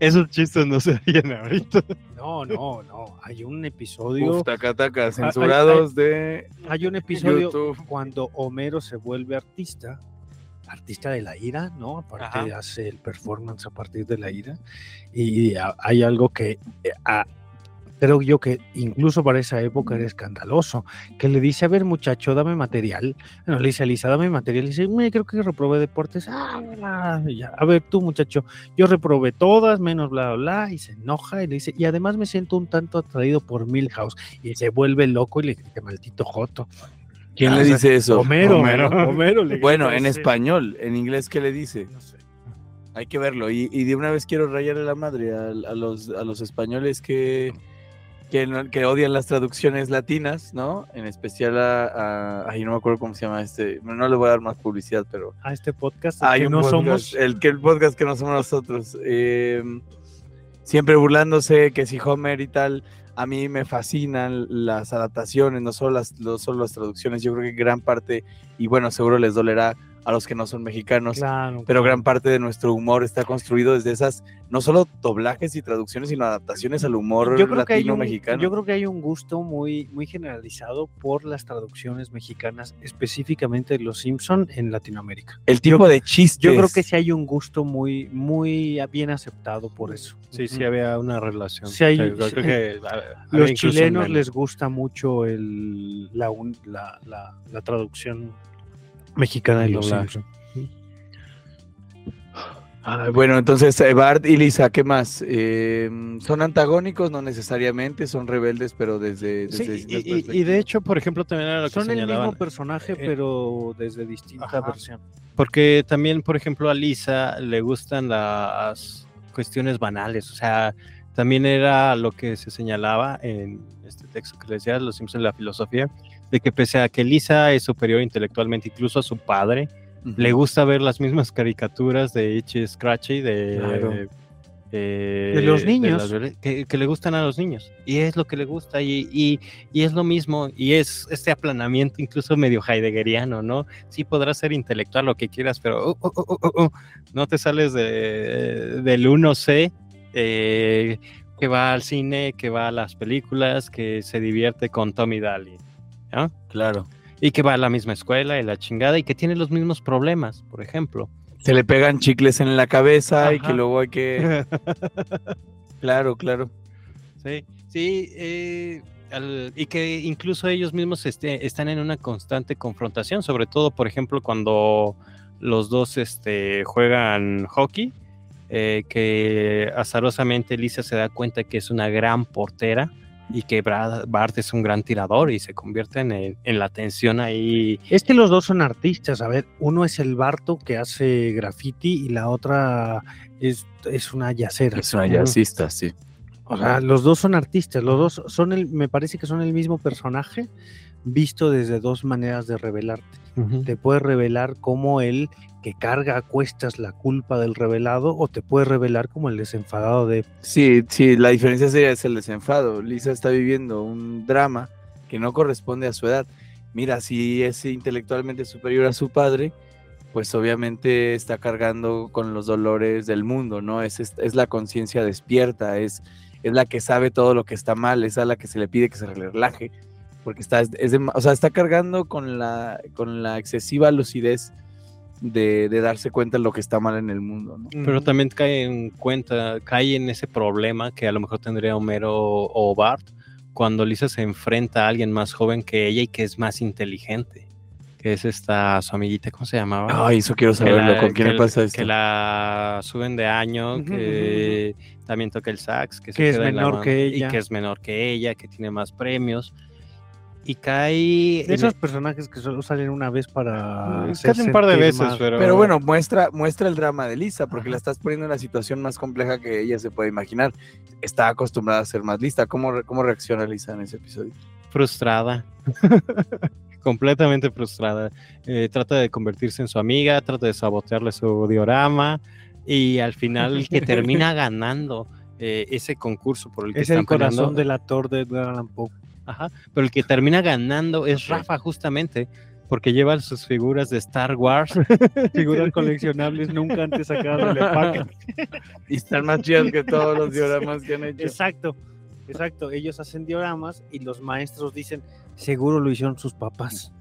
Esos chistes no se oyen ahorita. No, no, no. Hay un episodio, Uf, taca, taca, censurados de hay un episodio YouTube. cuando Homero se vuelve artista, artista de la ira, ¿no? Aparte Ajá. hace el performance a partir de la ira. Y hay algo que eh, a- creo yo que incluso para esa época era escandaloso, que le dice, a ver muchacho, dame material. Bueno, le dice a Lisa, dame material. Y dice, "Me, creo que reprobé deportes. Ah, bla", y ya. A ver tú muchacho, yo reprobé todas, menos bla, bla, bla. Y se enoja y le dice, y además me siento un tanto atraído por Milhouse. Y se vuelve loco y le grita, maldito Joto. ¿Quién Ah, le dice eso? Homero, Homero. Homero, le Bueno, en español, en inglés, ¿qué le dice? no sé. Hay que verlo. Y, y de una vez quiero rayarle la madre a, a los, a los españoles que, que, no- que odian las traducciones latinas, ¿no? En especial a, a- Ay, no me acuerdo cómo se llama este. No le voy a dar más publicidad, pero. A este podcast Hay que un no podcast, somos El, que, el podcast que no somos nosotros. eh, siempre burlándose que si Homer y tal. A mí me fascinan las adaptaciones, no solo las, no solo las traducciones. Yo creo que gran parte, y bueno, seguro les dolerá a los que no son mexicanos, claro, pero gran parte de nuestro humor está construido desde esas, no solo doblajes y traducciones, sino adaptaciones al humor yo creo latino un, mexicano. yo creo que hay un gusto muy muy generalizado por las traducciones mexicanas específicamente de los Simpson en Latinoamérica el tipo de chistes. yo creo que sí hay un gusto muy muy bien aceptado por eso Sí, sí, había una relación. Sí, hay- yo creo que, a- había los chilenos les gusta mucho el la, un- la, la- la traducción mexicana de los doblaje. Simpson Ah, bueno, entonces eh, Bart y Lisa, ¿qué más? Eh, son antagónicos, no necesariamente, son rebeldes, pero desde, desde Sí, distintas y- de hecho, por ejemplo, también era lo que son el mismo personaje Eh, pero desde distinta ajá. versión Porque también, por ejemplo, a Lisa le gustan las cuestiones banales. O sea, también era lo que se señalaba en este texto que le decía, Los Simpsons la filosofía, de que pese a que Lisa es superior intelectualmente incluso a su padre, le gusta ver las mismas caricaturas de Itchy Scratchy de, Claro. eh, De los niños. las- que, que le gustan a los niños. Y es lo que le gusta y, y- y es lo mismo. Y es este aplanamiento incluso medio heideggeriano, ¿no? Sí podrás ser intelectual, lo que quieras, pero uh, uh, uh, uh, uh, no te sales de, del 1C. eh, que va al cine, que va a las películas, que se divierte con Tommy Daly, Claro. y que va a la misma escuela y la chingada y que tiene los mismos problemas, por ejemplo. Se le pegan chicles en la cabeza y que luego hay que. Claro, claro. Sí, sí, eh, al- y que incluso ellos mismos este, están en una constante confrontación, sobre todo, por ejemplo, cuando los dos este, juegan hockey, eh, que azarosamente Lisa se da cuenta que es una gran portera y que Brad- Bart es un gran tirador y se convierten en, en la tensión ahí. Es que los dos son artistas. A ver, uno es el Barto que hace graffiti y la otra es, es una yacera. Es una jazzista, sí. O sea, los dos son artistas, los dos son el, me parece que son el mismo personaje visto desde dos maneras de revelarte. Te puede revelar como el que carga a cuestas la culpa del revelado o te puede revelar como el desenfadado de Sí, sí, la diferencia sería es el desenfado. Lisa está viviendo un drama que no corresponde a su edad. Mira, si es intelectualmente superior a su padre, pues obviamente está cargando con los dolores del mundo, ¿no? Es, es, es la conciencia despierta, es, es la que sabe todo lo que está mal, es a la que se le pide que se relaje, porque está, es de- o sea, está cargando con la, con la excesiva lucidez de, de darse cuenta de lo que está mal en el mundo, ¿no? Pero también cae en cuenta, cae en ese problema que a lo mejor tendría Homero o Bart cuando Lisa se enfrenta a alguien más joven que ella y que es más inteligente, que es esta su amiguita, ¿cómo se llamaba? Ay, eso quiero saberlo, la- ¿con quién que le la- pasa esto? Que la suben de año, que también toca el sax, que, se es queda en la menor que y ella. que es menor que ella, que tiene más premios. Y cae en- esos personajes que solo salen una vez para hacer casi un par de veces, más- pero, Pero bueno, muestra, muestra el drama de Lisa, porque Ajá. la estás poniendo en la situación más compleja que ella se puede imaginar. Está acostumbrada a ser más lista. ¿Cómo, re- cómo reacciona Lisa en ese episodio? frustrada. Completamente frustrada. Eh, trata de convertirse en su amiga, trata de sabotearle su diorama y al final el que termina ganando eh, ese concurso por el que Es el están peleando, corazón del actor de Edgar Allan Poe. Ajá, pero el que termina ganando es. Rafa justamente porque lleva sus figuras de Star Wars. Figuras coleccionables nunca antes sacadas del empaque. Y están más chidas que todos los dioramas que han hecho. Exacto, exacto. Ellos hacen dioramas y los maestros dicen, seguro lo hicieron sus papás.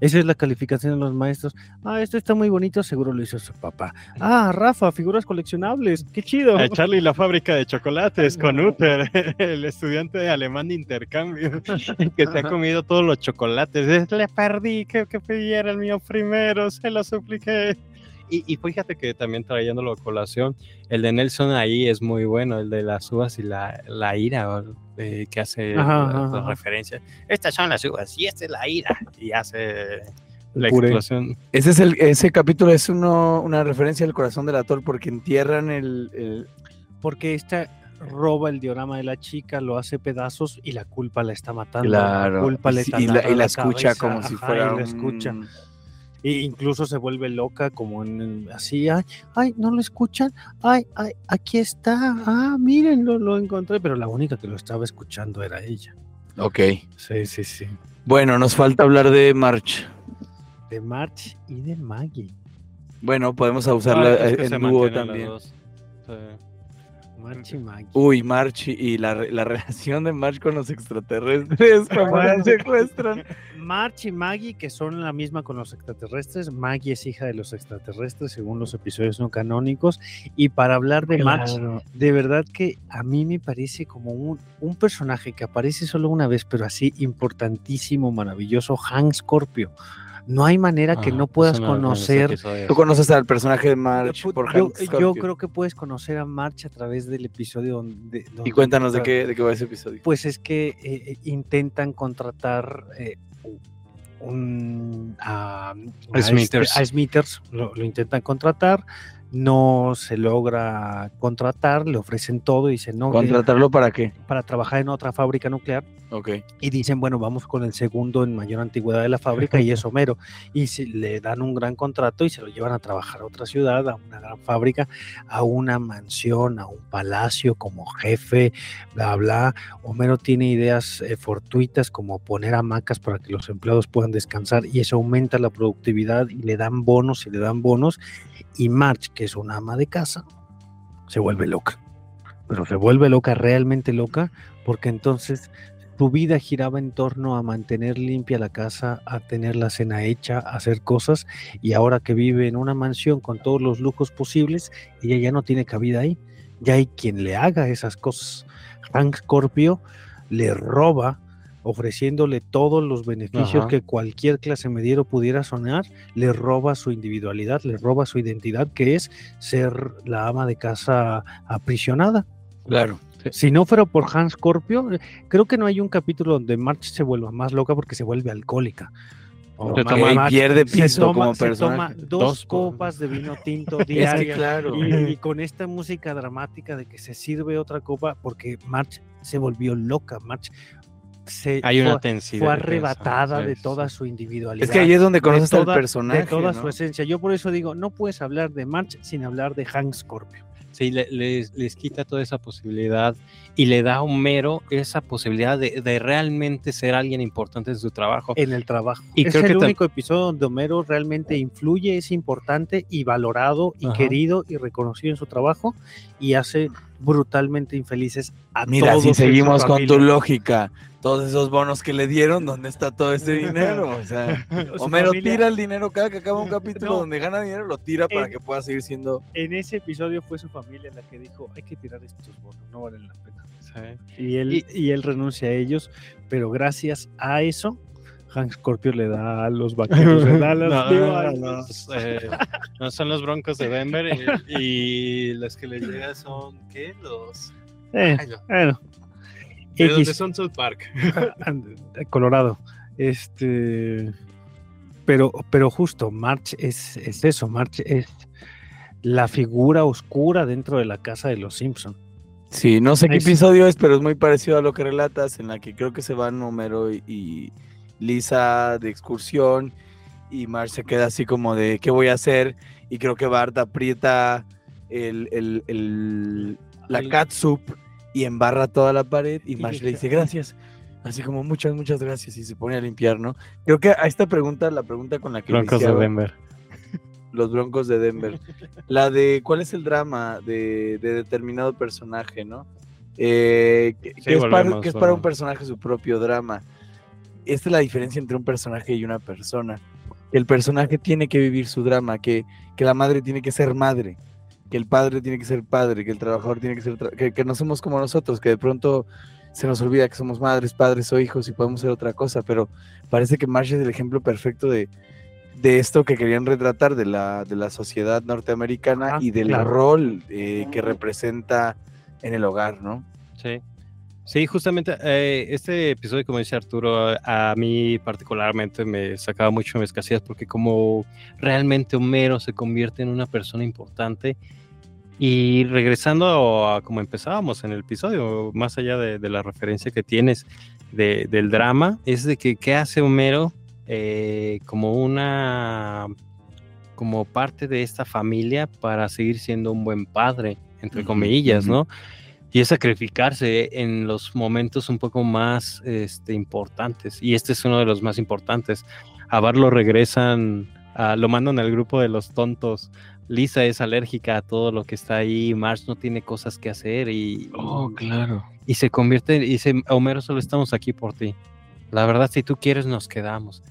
Esa es la calificación de los maestros. Ah, esto está muy bonito, seguro lo hizo su papá. Ah, Rafa, figuras coleccionables, qué chido. A Charlie la fábrica de chocolates con Uther, el estudiante alemán de intercambio, que se ha comido todos los chocolates. Es, Le perdí, que, que pidiera el mío primero, se lo supliqué. Y, y fíjate que también trayéndolo a colación, el de Nelson ahí es muy bueno, el de las uvas y la, la ira, eh, que hace Ajá, la, ajá, referencia. Estas son las uvas y esta es la ira. Y hace la puré. explosión. Ese, es el, ese capítulo es uno, una referencia al corazón del actor porque entierran el, el- Porque esta roba el diorama de la chica, lo hace pedazos y la culpa la está matando. Claro. La culpa le taladra y la, y la la escucha cabeza, como si ajá, fuera y la un- escucha. E incluso se vuelve loca como en el- así, ay, ay, no lo escuchan, ay, ay, aquí está, ah, miren, lo, lo encontré, pero la única que lo estaba escuchando era ella. Ok. Sí, sí, sí. Bueno, nos falta hablar de March. De March y de Maggie. Bueno, podemos usarla Ah, es que en dúo también. dos. Sí. March y Maggie. Uy, March y- la, la relación de March con los extraterrestres cuando la secuestran. March y Maggie, que son la misma con los extraterrestres. Maggie es hija de los extraterrestres, según los episodios no canónicos. Y para hablar de March, de verdad que a mí me parece como un, un personaje que aparece solo una vez, pero así importantísimo, maravilloso, Hank Scorpio. No hay manera que no puedas no los conocer. Tú conoces al personaje de March Yo- por yo, yo creo que puedes conocer a March a través del episodio donde. Y cuéntanos de qué, de qué va ese episodio. Pues es que eh, eh, intentan contratar eh, un, a, a Smithers. este- a Smithers, lo, lo intentan contratar, no se logra contratar, le ofrecen todo y dicen, no, ¿Contratarlo para qué? para trabajar en otra fábrica nuclear. Ok. Y dicen, bueno, vamos con el segundo en mayor antigüedad de la fábrica y es Homero. Y se, le dan un gran contrato y se lo llevan a trabajar a otra ciudad, a una gran fábrica, a una mansión, a un palacio como jefe, bla, bla. Homero tiene ideas eh, fortuitas como poner hamacas para que los empleados puedan descansar y eso aumenta la productividad y le dan bonos y le dan bonos. Y Marge, que es una ama de casa, se vuelve loca. Pero se vuelve loca, realmente loca, porque entonces su vida giraba en torno a mantener limpia la casa, a tener la cena hecha, a hacer cosas, y ahora que vive en una mansión con todos los lujos posibles, ella ya no tiene cabida ahí. Ya hay quien le haga esas cosas. Hank Scorpio le roba ofreciéndole todos los beneficios Ajá. que cualquier clase mediero pudiera sonar, le roba su individualidad, le roba su identidad, que es ser la ama de casa aprisionada. Claro. Si no fuera por Hans Scorpio, eh, creo que no hay un capítulo donde March se vuelva más loca porque se vuelve alcohólica. Se Ma- toma- pierde se toma- como dos, Dos co- copas de vino tinto Es que diarias. claro. y, y con esta música dramática de que se sirve otra copa porque March se volvió loca. March se Hay una fue, tensión. fue arrebatada de toda su individualidad. Es que ahí es donde de conoces al toda- personaje. de toda ¿no? su esencia. Yo por eso digo, no puedes hablar de March sin hablar de Hank Scorpio. Sí, le- les, les quita toda esa posibilidad y le da a Homero esa posibilidad de, de realmente ser alguien importante en su trabajo. en el trabajo. Y es creo el que único episodio donde Homero realmente influye, es importante y valorado y Ajá. querido y reconocido en su trabajo y hace brutalmente infelices a Mira, todos si seguimos con tu lógica, todos esos bonos que le dieron, ¿dónde está todo ese dinero? O sea, Homero familia- tira el dinero cada que acaba un capítulo No. donde gana dinero, lo tira para En- que pueda seguir siendo. En ese episodio fue su familia la que dijo, hay que tirar estos bonos, no valen la pena. Y él, y, él renuncia a ellos, pero gracias a eso, Hank Scorpio le da a los vaqueros de Dallas. No, a los- eh, no, son los Broncos de Denver y, y los que le llegan son, ¿qué? Los... Eh, Ay, no. bueno. ¿De dónde son South Park? Colorado. Este, pero, pero justo, March es, es eso, March es la figura oscura dentro de la casa de los Simpson. Sí, no sé qué episodio es, pero es muy parecido a lo que relatas, en la que creo que se van Homero y, y Lisa de excursión y Marge se queda así como de ¿qué voy a hacer? Y creo que Bart aprieta el, el- el- la catsup y embarra toda la pared y Marge le dice, gracias. Así como muchas, muchas gracias y se pone a limpiar, ¿no? Creo que a esta pregunta, la pregunta con la que Broncos de Denver. los Broncos de Denver. La de cuál es el drama de, de determinado personaje, ¿no? Eh, que, que es para, que es para un personaje su propio drama. Esta es la diferencia entre un personaje y una persona. Que el personaje tiene que vivir su drama, que, que la madre tiene que ser madre, que el padre tiene que ser padre, que el trabajador tiene que ser... que, que no somos como nosotros, que de pronto se nos olvida que somos madres, padres o hijos y podemos ser otra cosa, pero parece que Marge es el ejemplo perfecto de, de esto que querían retratar de la, de la sociedad norteamericana y del claro. rol eh, que representa en el hogar, ¿no? Sí. Sí, justamente eh, este episodio, como dice Arturo, a, a mí particularmente me sacaba mucho mis casillas porque como realmente Homero se convierte en una persona importante y regresando a como empezábamos en el episodio, más allá de, de la referencia que tienes de- del drama, es de que qué hace Homero eh, como una como parte de esta familia para seguir siendo un buen padre, entre comillas. ¿no? Y es sacrificarse en los momentos un poco más este, importantes. Y este es uno de los más importantes. A Bart lo regresan, a- lo mandan al grupo de los tontos. Lisa es alérgica a todo lo que está ahí. Marge no tiene cosas que hacer y, Oh, claro. y se convierte, y dice, Homero, solo estamos aquí por ti. La verdad, si tú quieres, nos quedamos.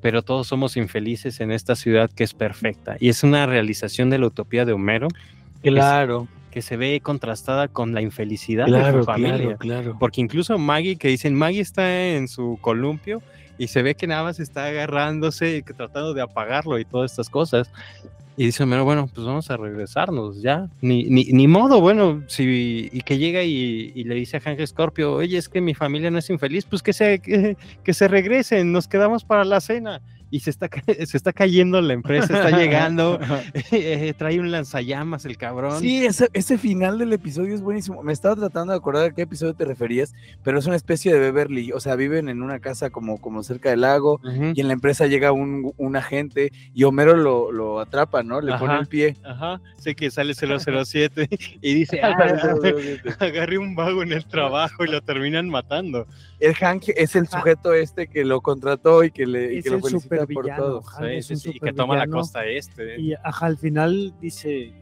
Pero todos somos infelices en esta ciudad que es perfecta. Y es una realización de la utopía de Homero Claro, que se ve contrastada con la infelicidad de su familia. claro, claro. Porque incluso Maggie, que dicen, Maggie está en su columpio y se ve que nada más está agarrándose y que tratando de apagarlo y todas estas cosas. Y dice Homero, bueno, pues vamos a regresarnos ya. Ni, ni, ni modo, bueno, si, y que llega y, y le dice a Hank Scorpio, oye, es que mi familia no es infeliz, pues que se, que, que se regresen, nos quedamos para la cena. Y se está, se está cayendo la empresa, está llegando, eh, trae un lanzallamas el cabrón. Sí, ese, ese final del episodio es buenísimo. Me estaba tratando de acordar a qué episodio te referías, pero es una especie de Beverly. O sea, viven en una casa como, como cerca del lago y en la empresa llega un, un agente y Homero lo, lo atrapa, ¿no? Le pone el pie. Ajá, sé que sale 007 y dice, "Ah, agarré un vago en el trabajo y lo terminan matando. El Hank es el sujeto este que lo contrató y que, le, y Es que lo el felicita por Sí, es sí, un sí, y que toma la costa este. Y ajá, al final dice.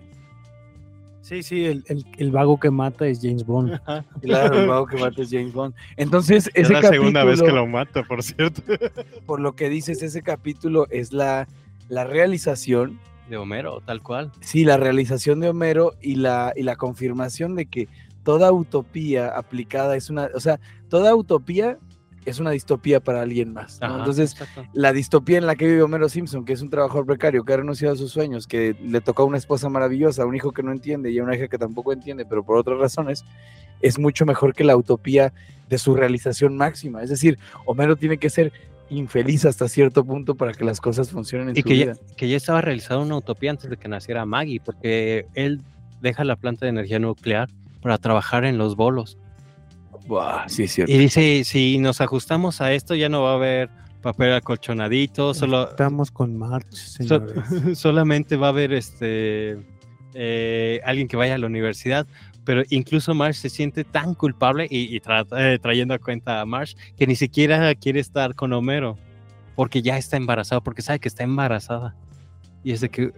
Sí, sí, el, el- el vago que mata es James Bond. Claro, el vago que mata es James Bond. Entonces, Es ese la segunda vez que capítulo- lo mata, por cierto. por lo que dices, ese capítulo es la, la realización, De Homero, tal cual. sí, la realización de Homero y la, y la confirmación de que toda utopía aplicada es una, o sea, toda utopía es una distopía para alguien más. ¿no? Ajá, Entonces, exacto. la distopía en la que vive Homero Simpson, que es un trabajador precario, que ha renunciado a sus sueños, que le tocó a una esposa maravillosa, a un hijo que no entiende y a una hija que tampoco entiende, pero por otras razones, es mucho mejor que la utopía de su realización máxima. Es decir, Homero tiene que ser infeliz hasta cierto punto para que las cosas funcionen en y su que ya, que ya estaba realizada una utopía antes de que naciera Maggie, porque él deja la planta de energía nuclear para trabajar en los bolos. Buah, sí, es cierto. Y dice, si nos ajustamos a esto, ya no va a haber papel acolchonadito, solo, Estamos con March, so- solamente va a haber este eh, alguien que vaya a la universidad. Pero incluso Marsh se siente tan culpable y, y tra- eh, trayendo a cuenta a Marsh que ni siquiera quiere estar con Homero porque ya está embarazada, porque sabe que está embarazada. Y es de que,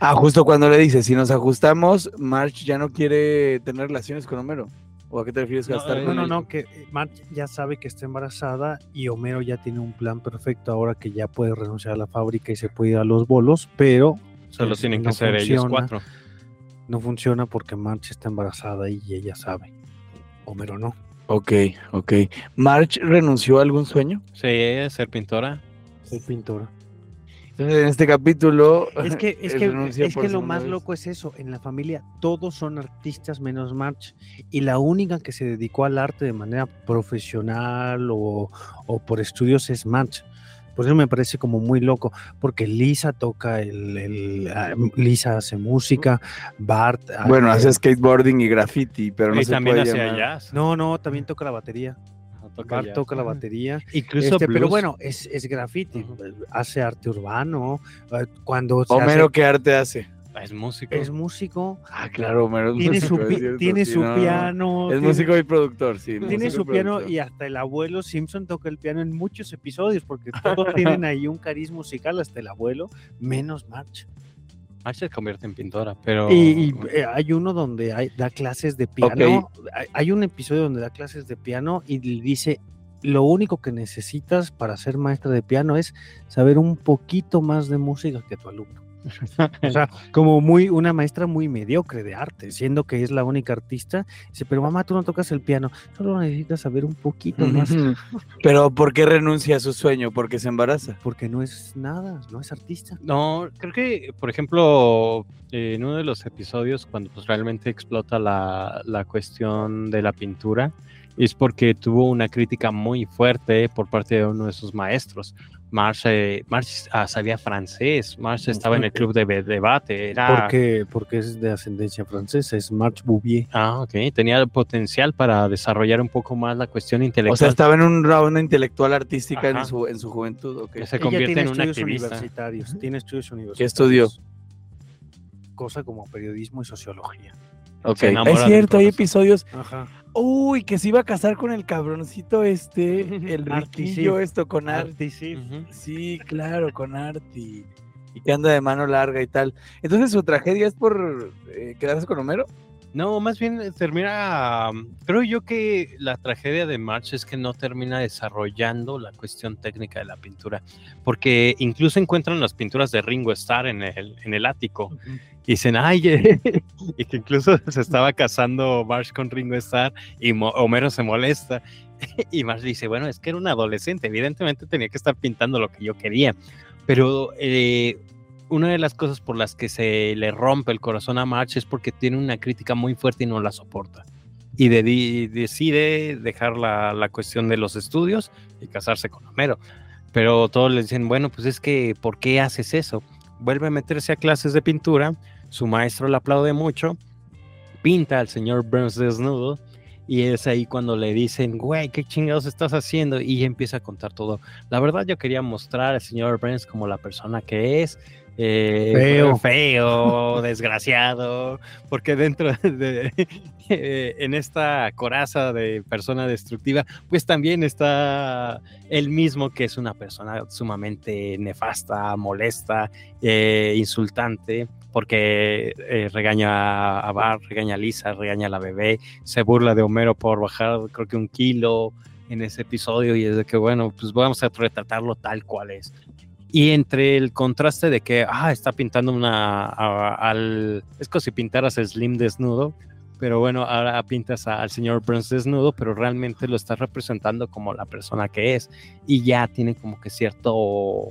Ah, justo cuando le dice, si nos ajustamos, March ya no quiere tener relaciones con Homero. ¿O a qué te refieres No, gastar eh, No, con no, no, que March ya sabe que está embarazada y Homero ya tiene un plan perfecto ahora que ya puede renunciar a la fábrica y se puede ir a los bolos, pero Solo eh, tienen que no ser ellos funciona. cuatro. No funciona porque March está embarazada y ella sabe. Homero no. Ok, ok. ¿March renunció a algún sueño? Sí, ser pintora. Soy pintora. Entonces, en este capítulo. Es que, es que, es que lo más vez. loco es eso. En la familia todos son artistas menos March. Y la única que se dedicó al arte de manera profesional o, o por estudios es March. Por eso me parece como muy loco, porque Lisa toca el, el- ah, Lisa hace música, Bart. Bueno, hace skateboarding y graffiti, pero no y se también puede llamar- jazz. No, no, también toca la batería. Toca Bart toca la batería. Incluso Este, pero bueno, es, es graffiti, Ujú. hace arte urbano. eh, Cuando Homero, hace- ¿qué arte hace? es músico. es músico, Ah, claro, Homero. es tiene su, músico, es cierto, tiene sí, su no, no. piano. Es tiene- músico y productor, sí. Tiene su piano productor. y hasta el abuelo Simpson toca el piano en muchos episodios porque todos tienen ahí un cariz musical, hasta el abuelo, menos March. Se convierte en pintora, pero... Y, y, eh, hay uno donde hay- da clases de piano. Hay, hay un episodio donde da clases de piano y dice, lo único que necesitas para ser maestra de piano es saber un poquito más de música que tu alumno. O sea, como muy una maestra muy mediocre de arte, siendo que es la única artista. Dice, pero mamá, tú no tocas el piano, solo necesitas saber un poquito más. Pero ¿por qué renuncia a su sueño? Porque se embaraza. Porque no es nada, no es artista. No, creo que, por ejemplo, eh, en uno de los episodios, cuando pues realmente explota la, la cuestión de la pintura, es porque tuvo una crítica muy fuerte por parte de uno de sus maestros. Marx, eh, Marx, ah, sabía francés, Marx estaba en el club de debate, era... Porque, porque es de ascendencia francesa, es March Bouvier. Ah, ok, tenía el potencial para desarrollar un poco más la cuestión O intelectual. sea, estaba en un una intelectual artística en su, en su juventud. ok. que se Ella convierte tiene en una estudios activista. universitarios, tiene estudios universitarios. ¿Qué estudió? Cosa como periodismo y sociología. Ok. se enamora Es cierto, hay episodios. Ajá. Uy, que se iba a casar con el cabroncito este, el sí. riquillo esto con Arti. Sí. Claro, con Arti. Y que anda de mano larga y tal. Entonces su tragedia es por eh, quedarse con Homero. No, más bien eh, termina. um, Creo yo que la tragedia de March es que no termina desarrollando la cuestión técnica de la pintura. Porque incluso encuentran las pinturas de Ringo Starr en el, en el ático. Y dicen, ay, eh", y que incluso se estaba casando March con Ringo Starr y Mo- Homero se molesta. Y March dice, bueno, es que era un adolescente, evidentemente tenía que estar pintando lo que yo quería. Pero eh, una de las cosas por las que se le rompe el corazón a March es porque tiene una crítica muy fuerte y no la soporta. Y de- decide dejar la, la cuestión de los estudios y casarse con Homero. Pero todos le dicen, bueno, pues es que, ¿por qué haces eso? Vuelve a meterse a clases de pintura, su maestro le aplaude mucho, pinta al señor Burns desnudo, y es ahí cuando le dicen, güey, ¿qué chingados estás haciendo? Y empieza a contar todo. La verdad, yo quería mostrar al señor Burns como la persona que es, eh, Feo. feo, desgraciado, porque dentro de, eh, en esta coraza de persona destructiva, pues también está él mismo, que es una persona sumamente nefasta, molesta, eh, insultante, porque eh, regaña a, Bart, regaña a Lisa, regaña a la bebé, se burla de Homero por bajar creo que un kilo en ese episodio y es de que bueno, pues vamos a retratarlo tal cual es. Y entre el contraste de que, ah, está pintando una, al, es como si pintaras a Slim desnudo, pero bueno, ahora pintas a- al señor Burns desnudo, pero realmente lo estás representando como la persona que es. Y ya tiene como que cierto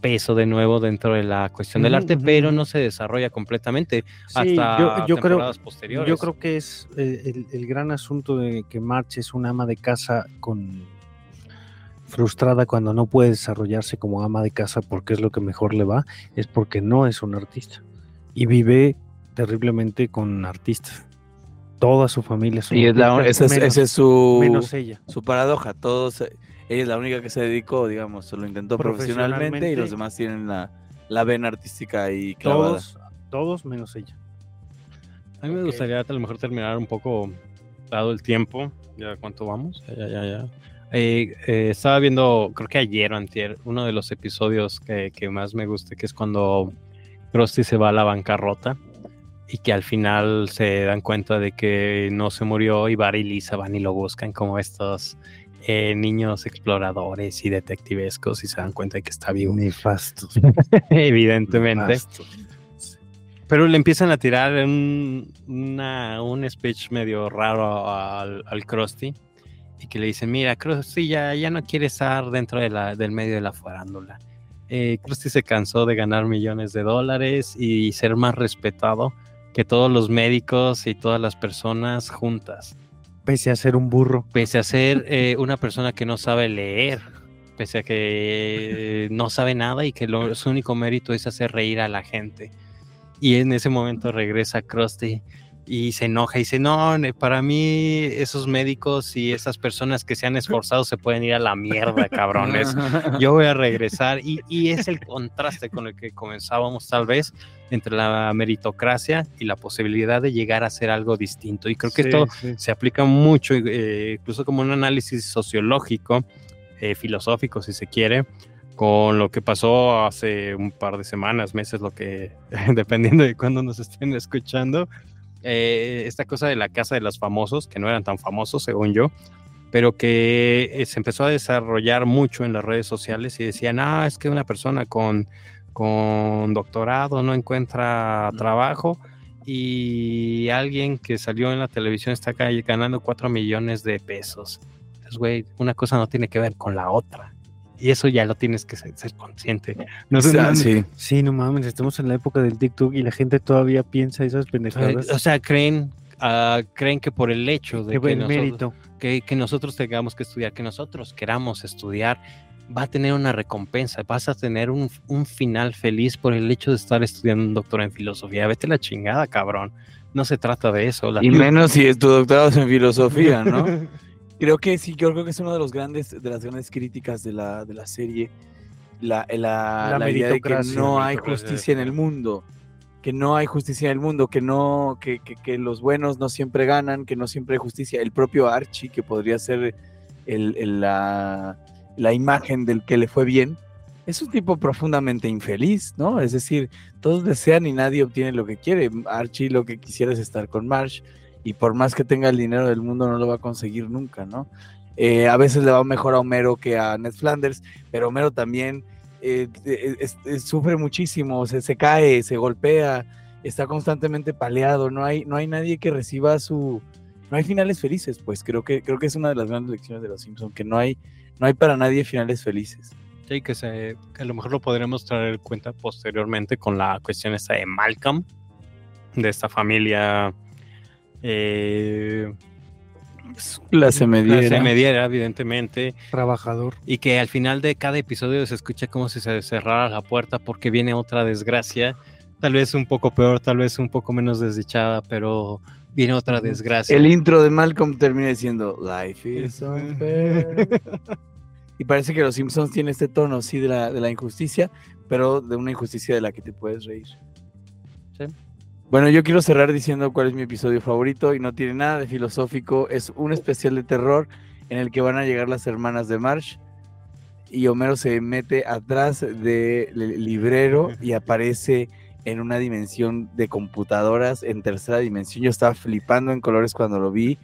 peso de nuevo dentro de la cuestión del arte, pero no se desarrolla completamente Sí, hasta yo, yo creo, temporadas posteriores. yo creo que es eh, el, el gran asunto de que March es una ama de casa con frustrada cuando no puede desarrollarse como ama de casa porque es lo que mejor le va, es porque no es un artista y vive terriblemente con artistas. Toda su familia son Y es la, esa es, menos, esa es su, menos ella. su paradoja. Todos, eh, ella es la única que se dedicó, digamos, se lo intentó profesionalmente, y los demás tienen la, la vena artística ahí clavada. Todos, todos menos ella. A mí me gustaría a lo mejor terminar un poco dado el tiempo. ¿Ya cuánto vamos? Ya, ya, ya. Eh, eh, estaba viendo, creo que ayer o antier, uno de los episodios que, que más me gusta, que es cuando Krusty se va a la bancarrota y que al final se dan cuenta de que no se murió y Barry y Lisa van y lo buscan como estos eh, niños exploradores y detectivescos y se dan cuenta de que está vivo. Nefastos. Evidentemente. nefastos. Pero le empiezan a tirar un, una- un speech medio raro al, al Krusty y que le dicen, mira, Krusty ya, ya no quiere estar dentro de la, del medio de la farándula. Eh, Krusty se cansó de ganar millones de dólares y ser más respetado que todos los médicos y todas las personas juntas. Pese a ser un burro. Pese a ser eh, una persona que no sabe leer, pese a que no sabe nada y que su único mérito es hacer reír a la gente. Y en ese momento regresa Krusty y se enoja y dice, no, para mí esos médicos y esas personas que se han esforzado se pueden ir a la mierda, cabrones. Yo voy a regresar y, y es el contraste con el que comenzábamos tal vez entre la meritocracia y la posibilidad de llegar a hacer algo distinto. Y creo que Sí, esto sí. se aplica mucho, eh, incluso como un análisis sociológico, eh, filosófico, si se quiere, con lo que pasó hace un par de semanas, meses, lo que, dependiendo de cuándo nos estén escuchando, eh, esta cosa de la casa de los famosos, que no eran tan famosos, según yo, pero que eh, se empezó a desarrollar mucho en las redes sociales y decían, ah, es que una persona con, con doctorado no encuentra trabajo y alguien que salió en la televisión está ganando 4 millones de pesos. Entonces, güey, una cosa no tiene que ver con la otra. Y eso ya lo tienes que ser, ser consciente. No O sé, no- sí. Sí, no mames, estamos en la época del TikTok y la gente todavía piensa esas pendejadas. o sea, creen, ah, creen que por el hecho de que que el nosotros, mérito. que, que nosotros tengamos que estudiar, que nosotros queramos estudiar, va a tener una recompensa, vas a tener un, un final feliz por el hecho de estar estudiando un doctor en filosofía. Vete la chingada, cabrón. No se trata de eso. La Y menos si tu doctorado es en filosofía, ¿no? Creo que sí, yo creo que es una de los grandes, de las grandes críticas de la, de la serie. La, la, La la idea de que no hay justicia en el mundo. Que no hay justicia en el mundo, que no, que, que, que los buenos no siempre ganan, que no siempre hay justicia. El propio Archie, que podría ser el, el- la, la imagen del que le fue bien, es un tipo profundamente infeliz, ¿no? Es decir, todos desean y nadie obtiene lo que quiere. Archie lo que quisiera es estar con Marsh y por más que tenga el dinero del mundo no lo va a conseguir nunca, ¿no? Eh, a veces le va mejor a Homero que a Ned Flanders, pero Homero también eh, eh, sufre muchísimo, se, se cae, se golpea, está constantemente paleado, no hay, no hay nadie que reciba su... No hay finales felices, pues creo que, creo que es una de las grandes lecciones de los Simpsons, que no hay, no hay para nadie finales felices. Sí, que, se, a lo mejor lo podremos traer en cuenta posteriormente con la cuestión esta de Malcolm, de esta familia eh, Clase mediera. clase mediera, evidentemente, Trabajador. y que al final de cada episodio se escucha como si se cerrara la puerta porque viene otra desgracia, tal vez un poco peor, tal vez un poco menos desdichada, pero viene otra desgracia. El intro de Malcolm termina diciendo Life is unfair. y parece que los Simpsons tienen este tono, sí, de la, de la injusticia, pero de una injusticia de la que te puedes reír. Sí. Bueno, yo quiero cerrar diciendo cuál es mi episodio favorito y no tiene nada de filosófico. Es un especial de terror en el que van a llegar las hermanas de Marsh y Homero se mete atrás del librero y aparece en una dimensión de computadoras en tercera dimensión. Yo estaba flipando en colores cuando lo vi.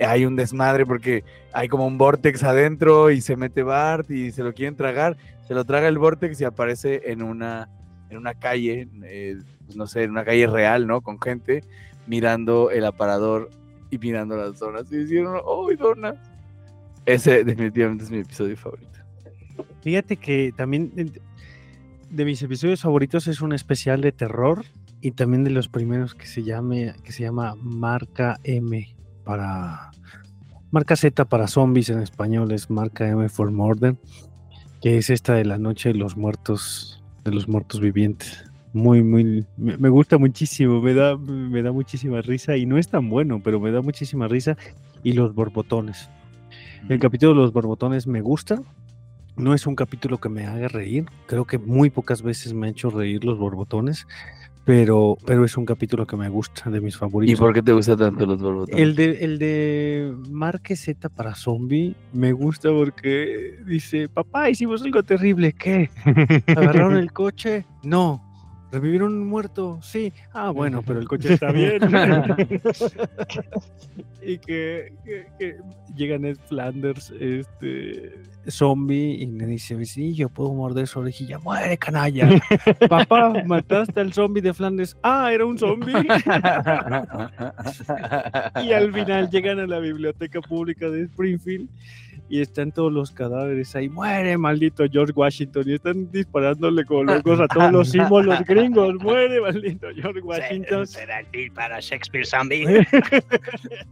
Hay un desmadre porque hay como un vortex adentro y se mete Bart y se lo quieren tragar. Se lo traga el vortex y aparece en una, en una calle, eh, pues no sé, en una calle real, ¿no? Con gente mirando el aparador y mirando las donas. Y dijeron, ¡oh, donas! Ese definitivamente es mi episodio favorito. Fíjate que también de, mis episodios favoritos es un especial de terror y también de los primeros que se que se llama Marca M para Marca Z para zombies en español es Marca M for Murder, que es esta de la noche de los muertos de los muertos vivientes. Muy muy me, gusta muchísimo, me da me da muchísima risa y no es tan bueno, pero me da muchísima risa y los borbotones. El capítulo de los borbotones me gusta, no es un capítulo que me haga reír. Creo que muy pocas veces me ha hecho reír los borbotones, pero, pero es un capítulo que me gusta, de mis ¿Y favoritos. por qué te gustan tanto los borbotones? El de, el de Marque Z para zombie me gusta porque dice, papá, hicimos algo terrible. ¿Qué? ¿Agarraron el coche? No. ¿Revivieron un muerto? Sí. Ah, bueno, pero el coche está bien. y que, que- que llega Ned Flanders, este zombie, y le dice, sí, yo puedo morder su orejilla. ¡Muere, canalla! Papá, mataste al zombie de Flanders. Ah, era un zombie. Y al final llegan a la biblioteca pública de Springfield y están todos los cadáveres ahí. Muere, maldito George Washington. Y están disparándole como locos a todos los símbolos gringos. Muere, maldito George Washington. Será el para Shakespeare Zombie.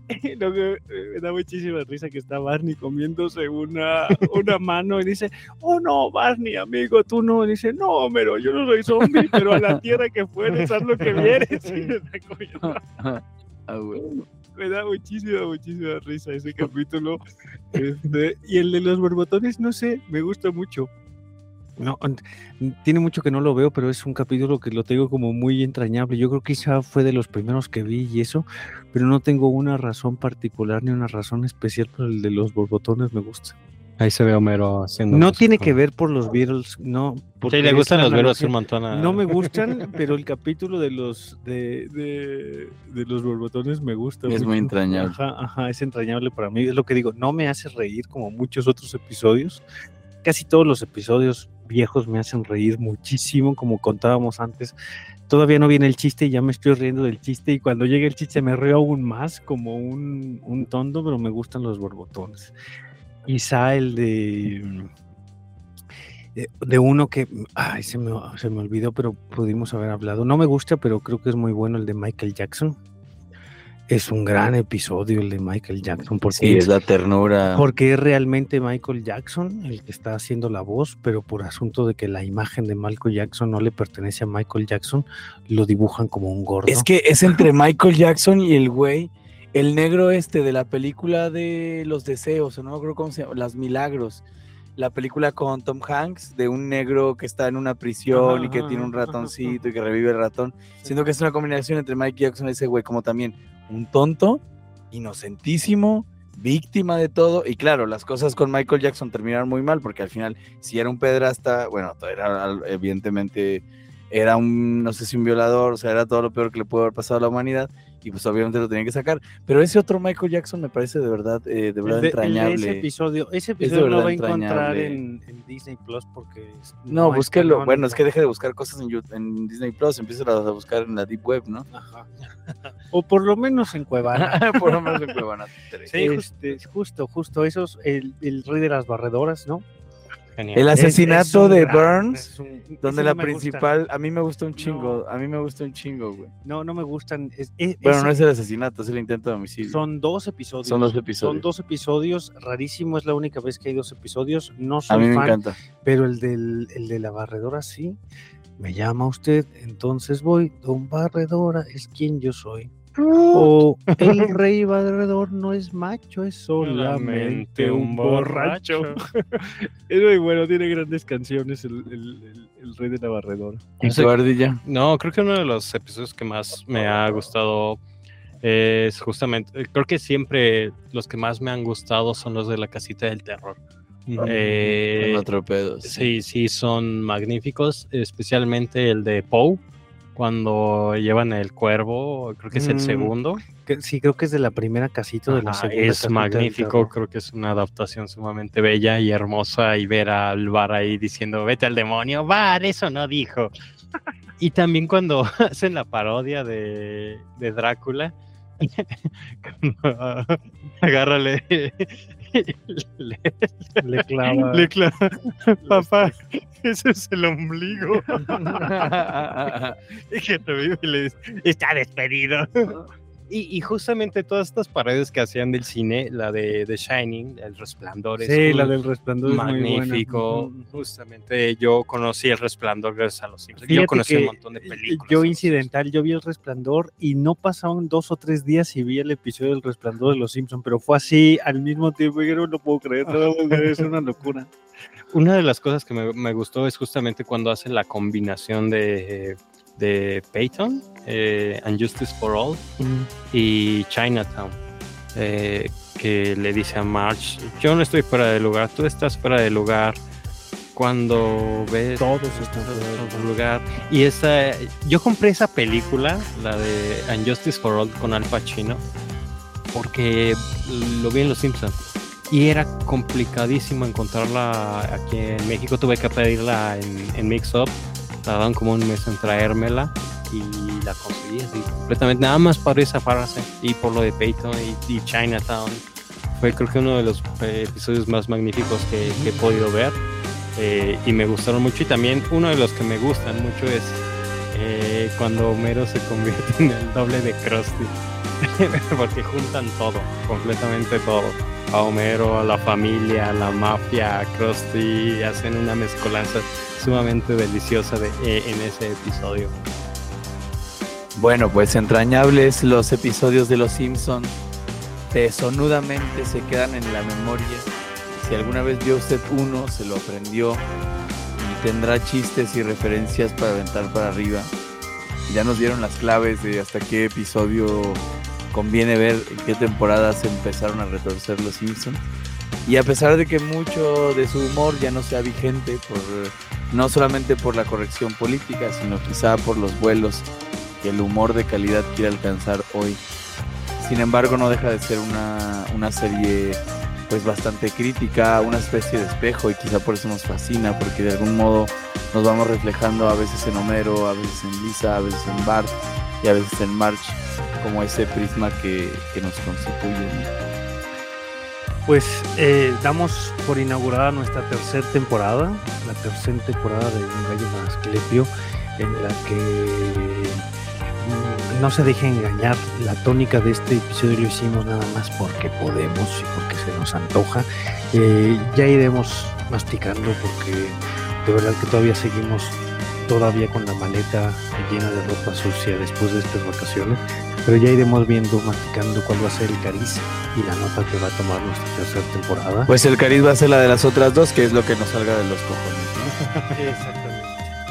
Me da muchísima risa que está Barney comiéndose una, una mano y dice, oh no, Barney, amigo, tú no. Y dice, no, Homero, yo no soy zombie, pero a la tierra que fueres, haz lo que vieres. Y le está comiendo Ah. Me da muchísima, muchísima risa ese capítulo. Este, y el de los borbotones, no sé, me gusta mucho. No, tiene mucho que no lo veo, pero es un capítulo que lo tengo como muy entrañable. Yo creo que quizá fue de los primeros que vi y eso, pero no tengo una razón particular ni una razón especial, pero el de los borbotones me gusta. Ahí se ve Homero haciendo. No tiene que ver por los Beatles, no. porque Sí, le gustan los analogía. un montón. a- No me gustan, pero el capítulo de los de, de, de los borbotones me gusta. Es muy entrañable. Ajá, ajá, es entrañable para mí. Es lo que digo, no me hace reír como muchos otros episodios. Casi todos los episodios viejos me hacen reír muchísimo, como contábamos antes. Todavía no viene el chiste y ya me estoy riendo del chiste. Y cuando llega el chiste me río aún más, como un, un tonto, pero me gustan los borbotones. Quizá el de de, de uno que ay, se, me, se me olvidó, pero pudimos haber hablado. No me gusta, pero creo que es muy bueno el de Michael Jackson. Es un gran episodio el de Michael Jackson, porque, Sí, es, es la ternura. porque es realmente Michael Jackson el que está haciendo la voz, pero por asunto de que la imagen de Michael Jackson no le pertenece a Michael Jackson, lo dibujan como un gordo. Es que es entre Michael Jackson y el güey, el negro este de la película de los deseos, o no me acuerdo cómo se llama, Las Milagros. La película con Tom Hanks de un negro que está en una prisión Ajá, y que ajá, tiene un ajá, ratoncito y que revive el ratón. Siento que es una combinación entre Mike Jackson y ese güey, como también un tonto, inocentísimo, víctima de todo. Y claro, las cosas con Michael Jackson terminaron muy mal porque al final, si era un pedrasta, bueno, era evidentemente, era un, no sé si un violador, o sea, era todo lo peor que le pudo haber pasado a la humanidad. Y pues obviamente lo tenían que sacar. Pero ese otro Michael Jackson me parece de verdad, eh, de verdad de- entrañable. ese episodio, ese episodio lo verdad va a encontrar en, en Disney Plus porque No, es búsquelo. Bueno, es que deje de buscar cosas en, Disney Plus, empieza a buscar en la Deep Web, ¿no? Ajá. o por lo menos en Cuevana. Por lo menos en Cuevana. Sí, justo, justo, justo esos, el, el rey de las barredoras, ¿no? Genial. El Es- es asesinato de gran- Burns, es un- donde la no me gusta. principal, a mí me gusta un chingo, No. a mí me gusta un chingo, güey. No, no me gustan. es- es- Bueno, no es el asesinato, es el intento de homicidio. Son dos episodios. Son dos episodios. Son dos episodios. Rarísimo, es la única vez que hay dos episodios. No a soy mí me fan, encanta. pero el, del, el de la barredora sí. Me llama usted, entonces voy. Don Barredora es quien yo soy. O el rey barredor no es macho, es solamente un borracho. es muy bueno, tiene grandes canciones el, el- el- el rey de la barredora. ¿Y Sí. tu ardilla? No, creo que uno de los episodios que más me ha gustado es justamente, creo que siempre los que más me han gustado son los de la casita del terror. Eh, sí, sí, son magníficos, especialmente el de Poe, cuando llevan el cuervo, creo que es el Mm, segundo. Que- sí, creo que es de la primera casita de la segunda. es magnífico, creo que es una adaptación sumamente bella y hermosa y ver al bar ahí diciendo, vete al demonio, bar, eso no dijo. y también cuando hacen la parodia de, de Drácula, agárrale, le, Le clava. le clava, papá, ese es el ombligo. y que revive y le dice, está despedido. Y, y justamente todas estas paredes que hacían del cine, la de The Shining, El Resplandor, es Sí, un- la del resplandor es muy buena. magnífico. Justamente yo conocí El Resplandor gracias a los Simpsons. Yo conocí un montón de eh, películas. Yo incidental, yo vi el resplandor y no pasaron dos o tres días y vi el episodio del resplandor de los Simpsons, pero fue así al mismo tiempo. y Yo no lo puedo creer, no es una locura. Una de las cosas que me, me gustó es justamente cuando hacen la combinación de, de Peyton, eh, And Justice for All, y Chinatown, eh, que le dice a Marge, yo no estoy fuera de lugar, tú estás fuera de lugar. Cuando ves Todos otro lugar. Y esa, yo compré esa película, la de And Justice for All con Al Pacino, porque lo vi en Los Simpsons. Y era complicadísimo encontrarla aquí en México. Tuve que pedirla en, en Mix Up. Tardaron como un mes en traérmela y la conseguí así completamente. Nada más por esa frase y por lo de Peyton y, y Chinatown. Fue creo que uno de los eh, episodios más magníficos que, que he podido ver. eh, y me gustaron mucho. Y también uno de los que me gustan mucho es eh, cuando Homero se convierte en el doble de Krusty. Porque juntan todo, completamente todo. A Homero, a la familia, a la mafia, a Krusty, hacen una mezcolanza sumamente deliciosa de, eh, en ese episodio. Bueno, pues entrañables los episodios de Los Simpson. Tesonudamente se quedan en la memoria. Si alguna vez vio usted uno, se lo aprendió y tendrá chistes y referencias para aventar para arriba. Ya nos dieron las claves de hasta qué episodio conviene ver, en qué temporadas empezaron a retorcer Los Simpsons. Y a pesar de que mucho de su humor ya no sea vigente, por, no solamente por la corrección política, sino quizá por los vuelos que el humor de calidad quiere alcanzar hoy. Sin embargo, no deja de ser una, una serie pues bastante crítica, una especie de espejo y quizá por eso nos fascina, porque de algún modo nos vamos reflejando a veces en Homero, a veces en Lisa, a veces en Bart y a veces en March, como ese prisma que, que nos constituye. Pues eh, damos por inaugurada nuestra tercera temporada, la tercera temporada de Un Gallo más Asclepio, en la que mm, no se deje engañar. La tónica de este episodio lo hicimos nada más porque podemos y porque se nos antoja. Eh, ya iremos masticando porque de verdad que todavía seguimos todavía con la maleta llena de ropa sucia después de estas vacaciones. Pero ya iremos viendo, masticando cuál va a ser el cariz y la nota que va a tomar nuestra tercera temporada. Pues el cariz va a ser la de las otras dos, que es lo que nos salga de los cojones. ¿no? Exactamente.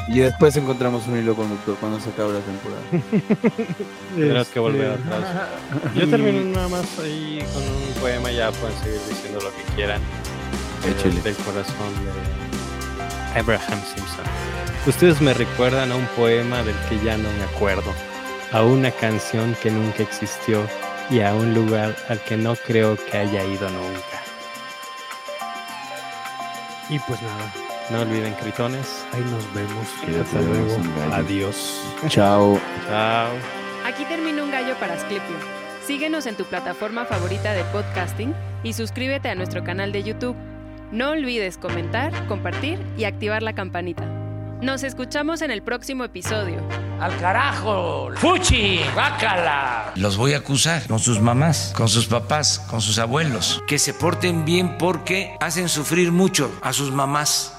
Y después encontramos un hilo conductor cuando se acabe la temporada. Tendrás que volver Este, atrás. Yo termino nada más ahí con un poema, ya pueden seguir diciendo lo que quieran. Échale. Del corazón de Abraham Simpson. Ustedes me recuerdan a un poema del que ya no me acuerdo, a una canción que nunca existió y a un lugar al que no creo que haya ido nunca. Y pues nada, No olviden, critones. ahí nos vemos. Quédate, Hasta luego. vemos un gallo. Adiós. Chao. Chao. Aquí termina un gallo para Asclepio. Síguenos en tu plataforma favorita de podcasting y suscríbete a nuestro canal de YouTube. No olvides comentar, compartir y activar la campanita. Nos escuchamos en el próximo episodio. ¡Al carajo! ¡Fuchi! ¡Bácala! Los voy a acusar con sus mamás, con sus papás, con sus abuelos. Que se porten bien porque hacen sufrir mucho a sus mamás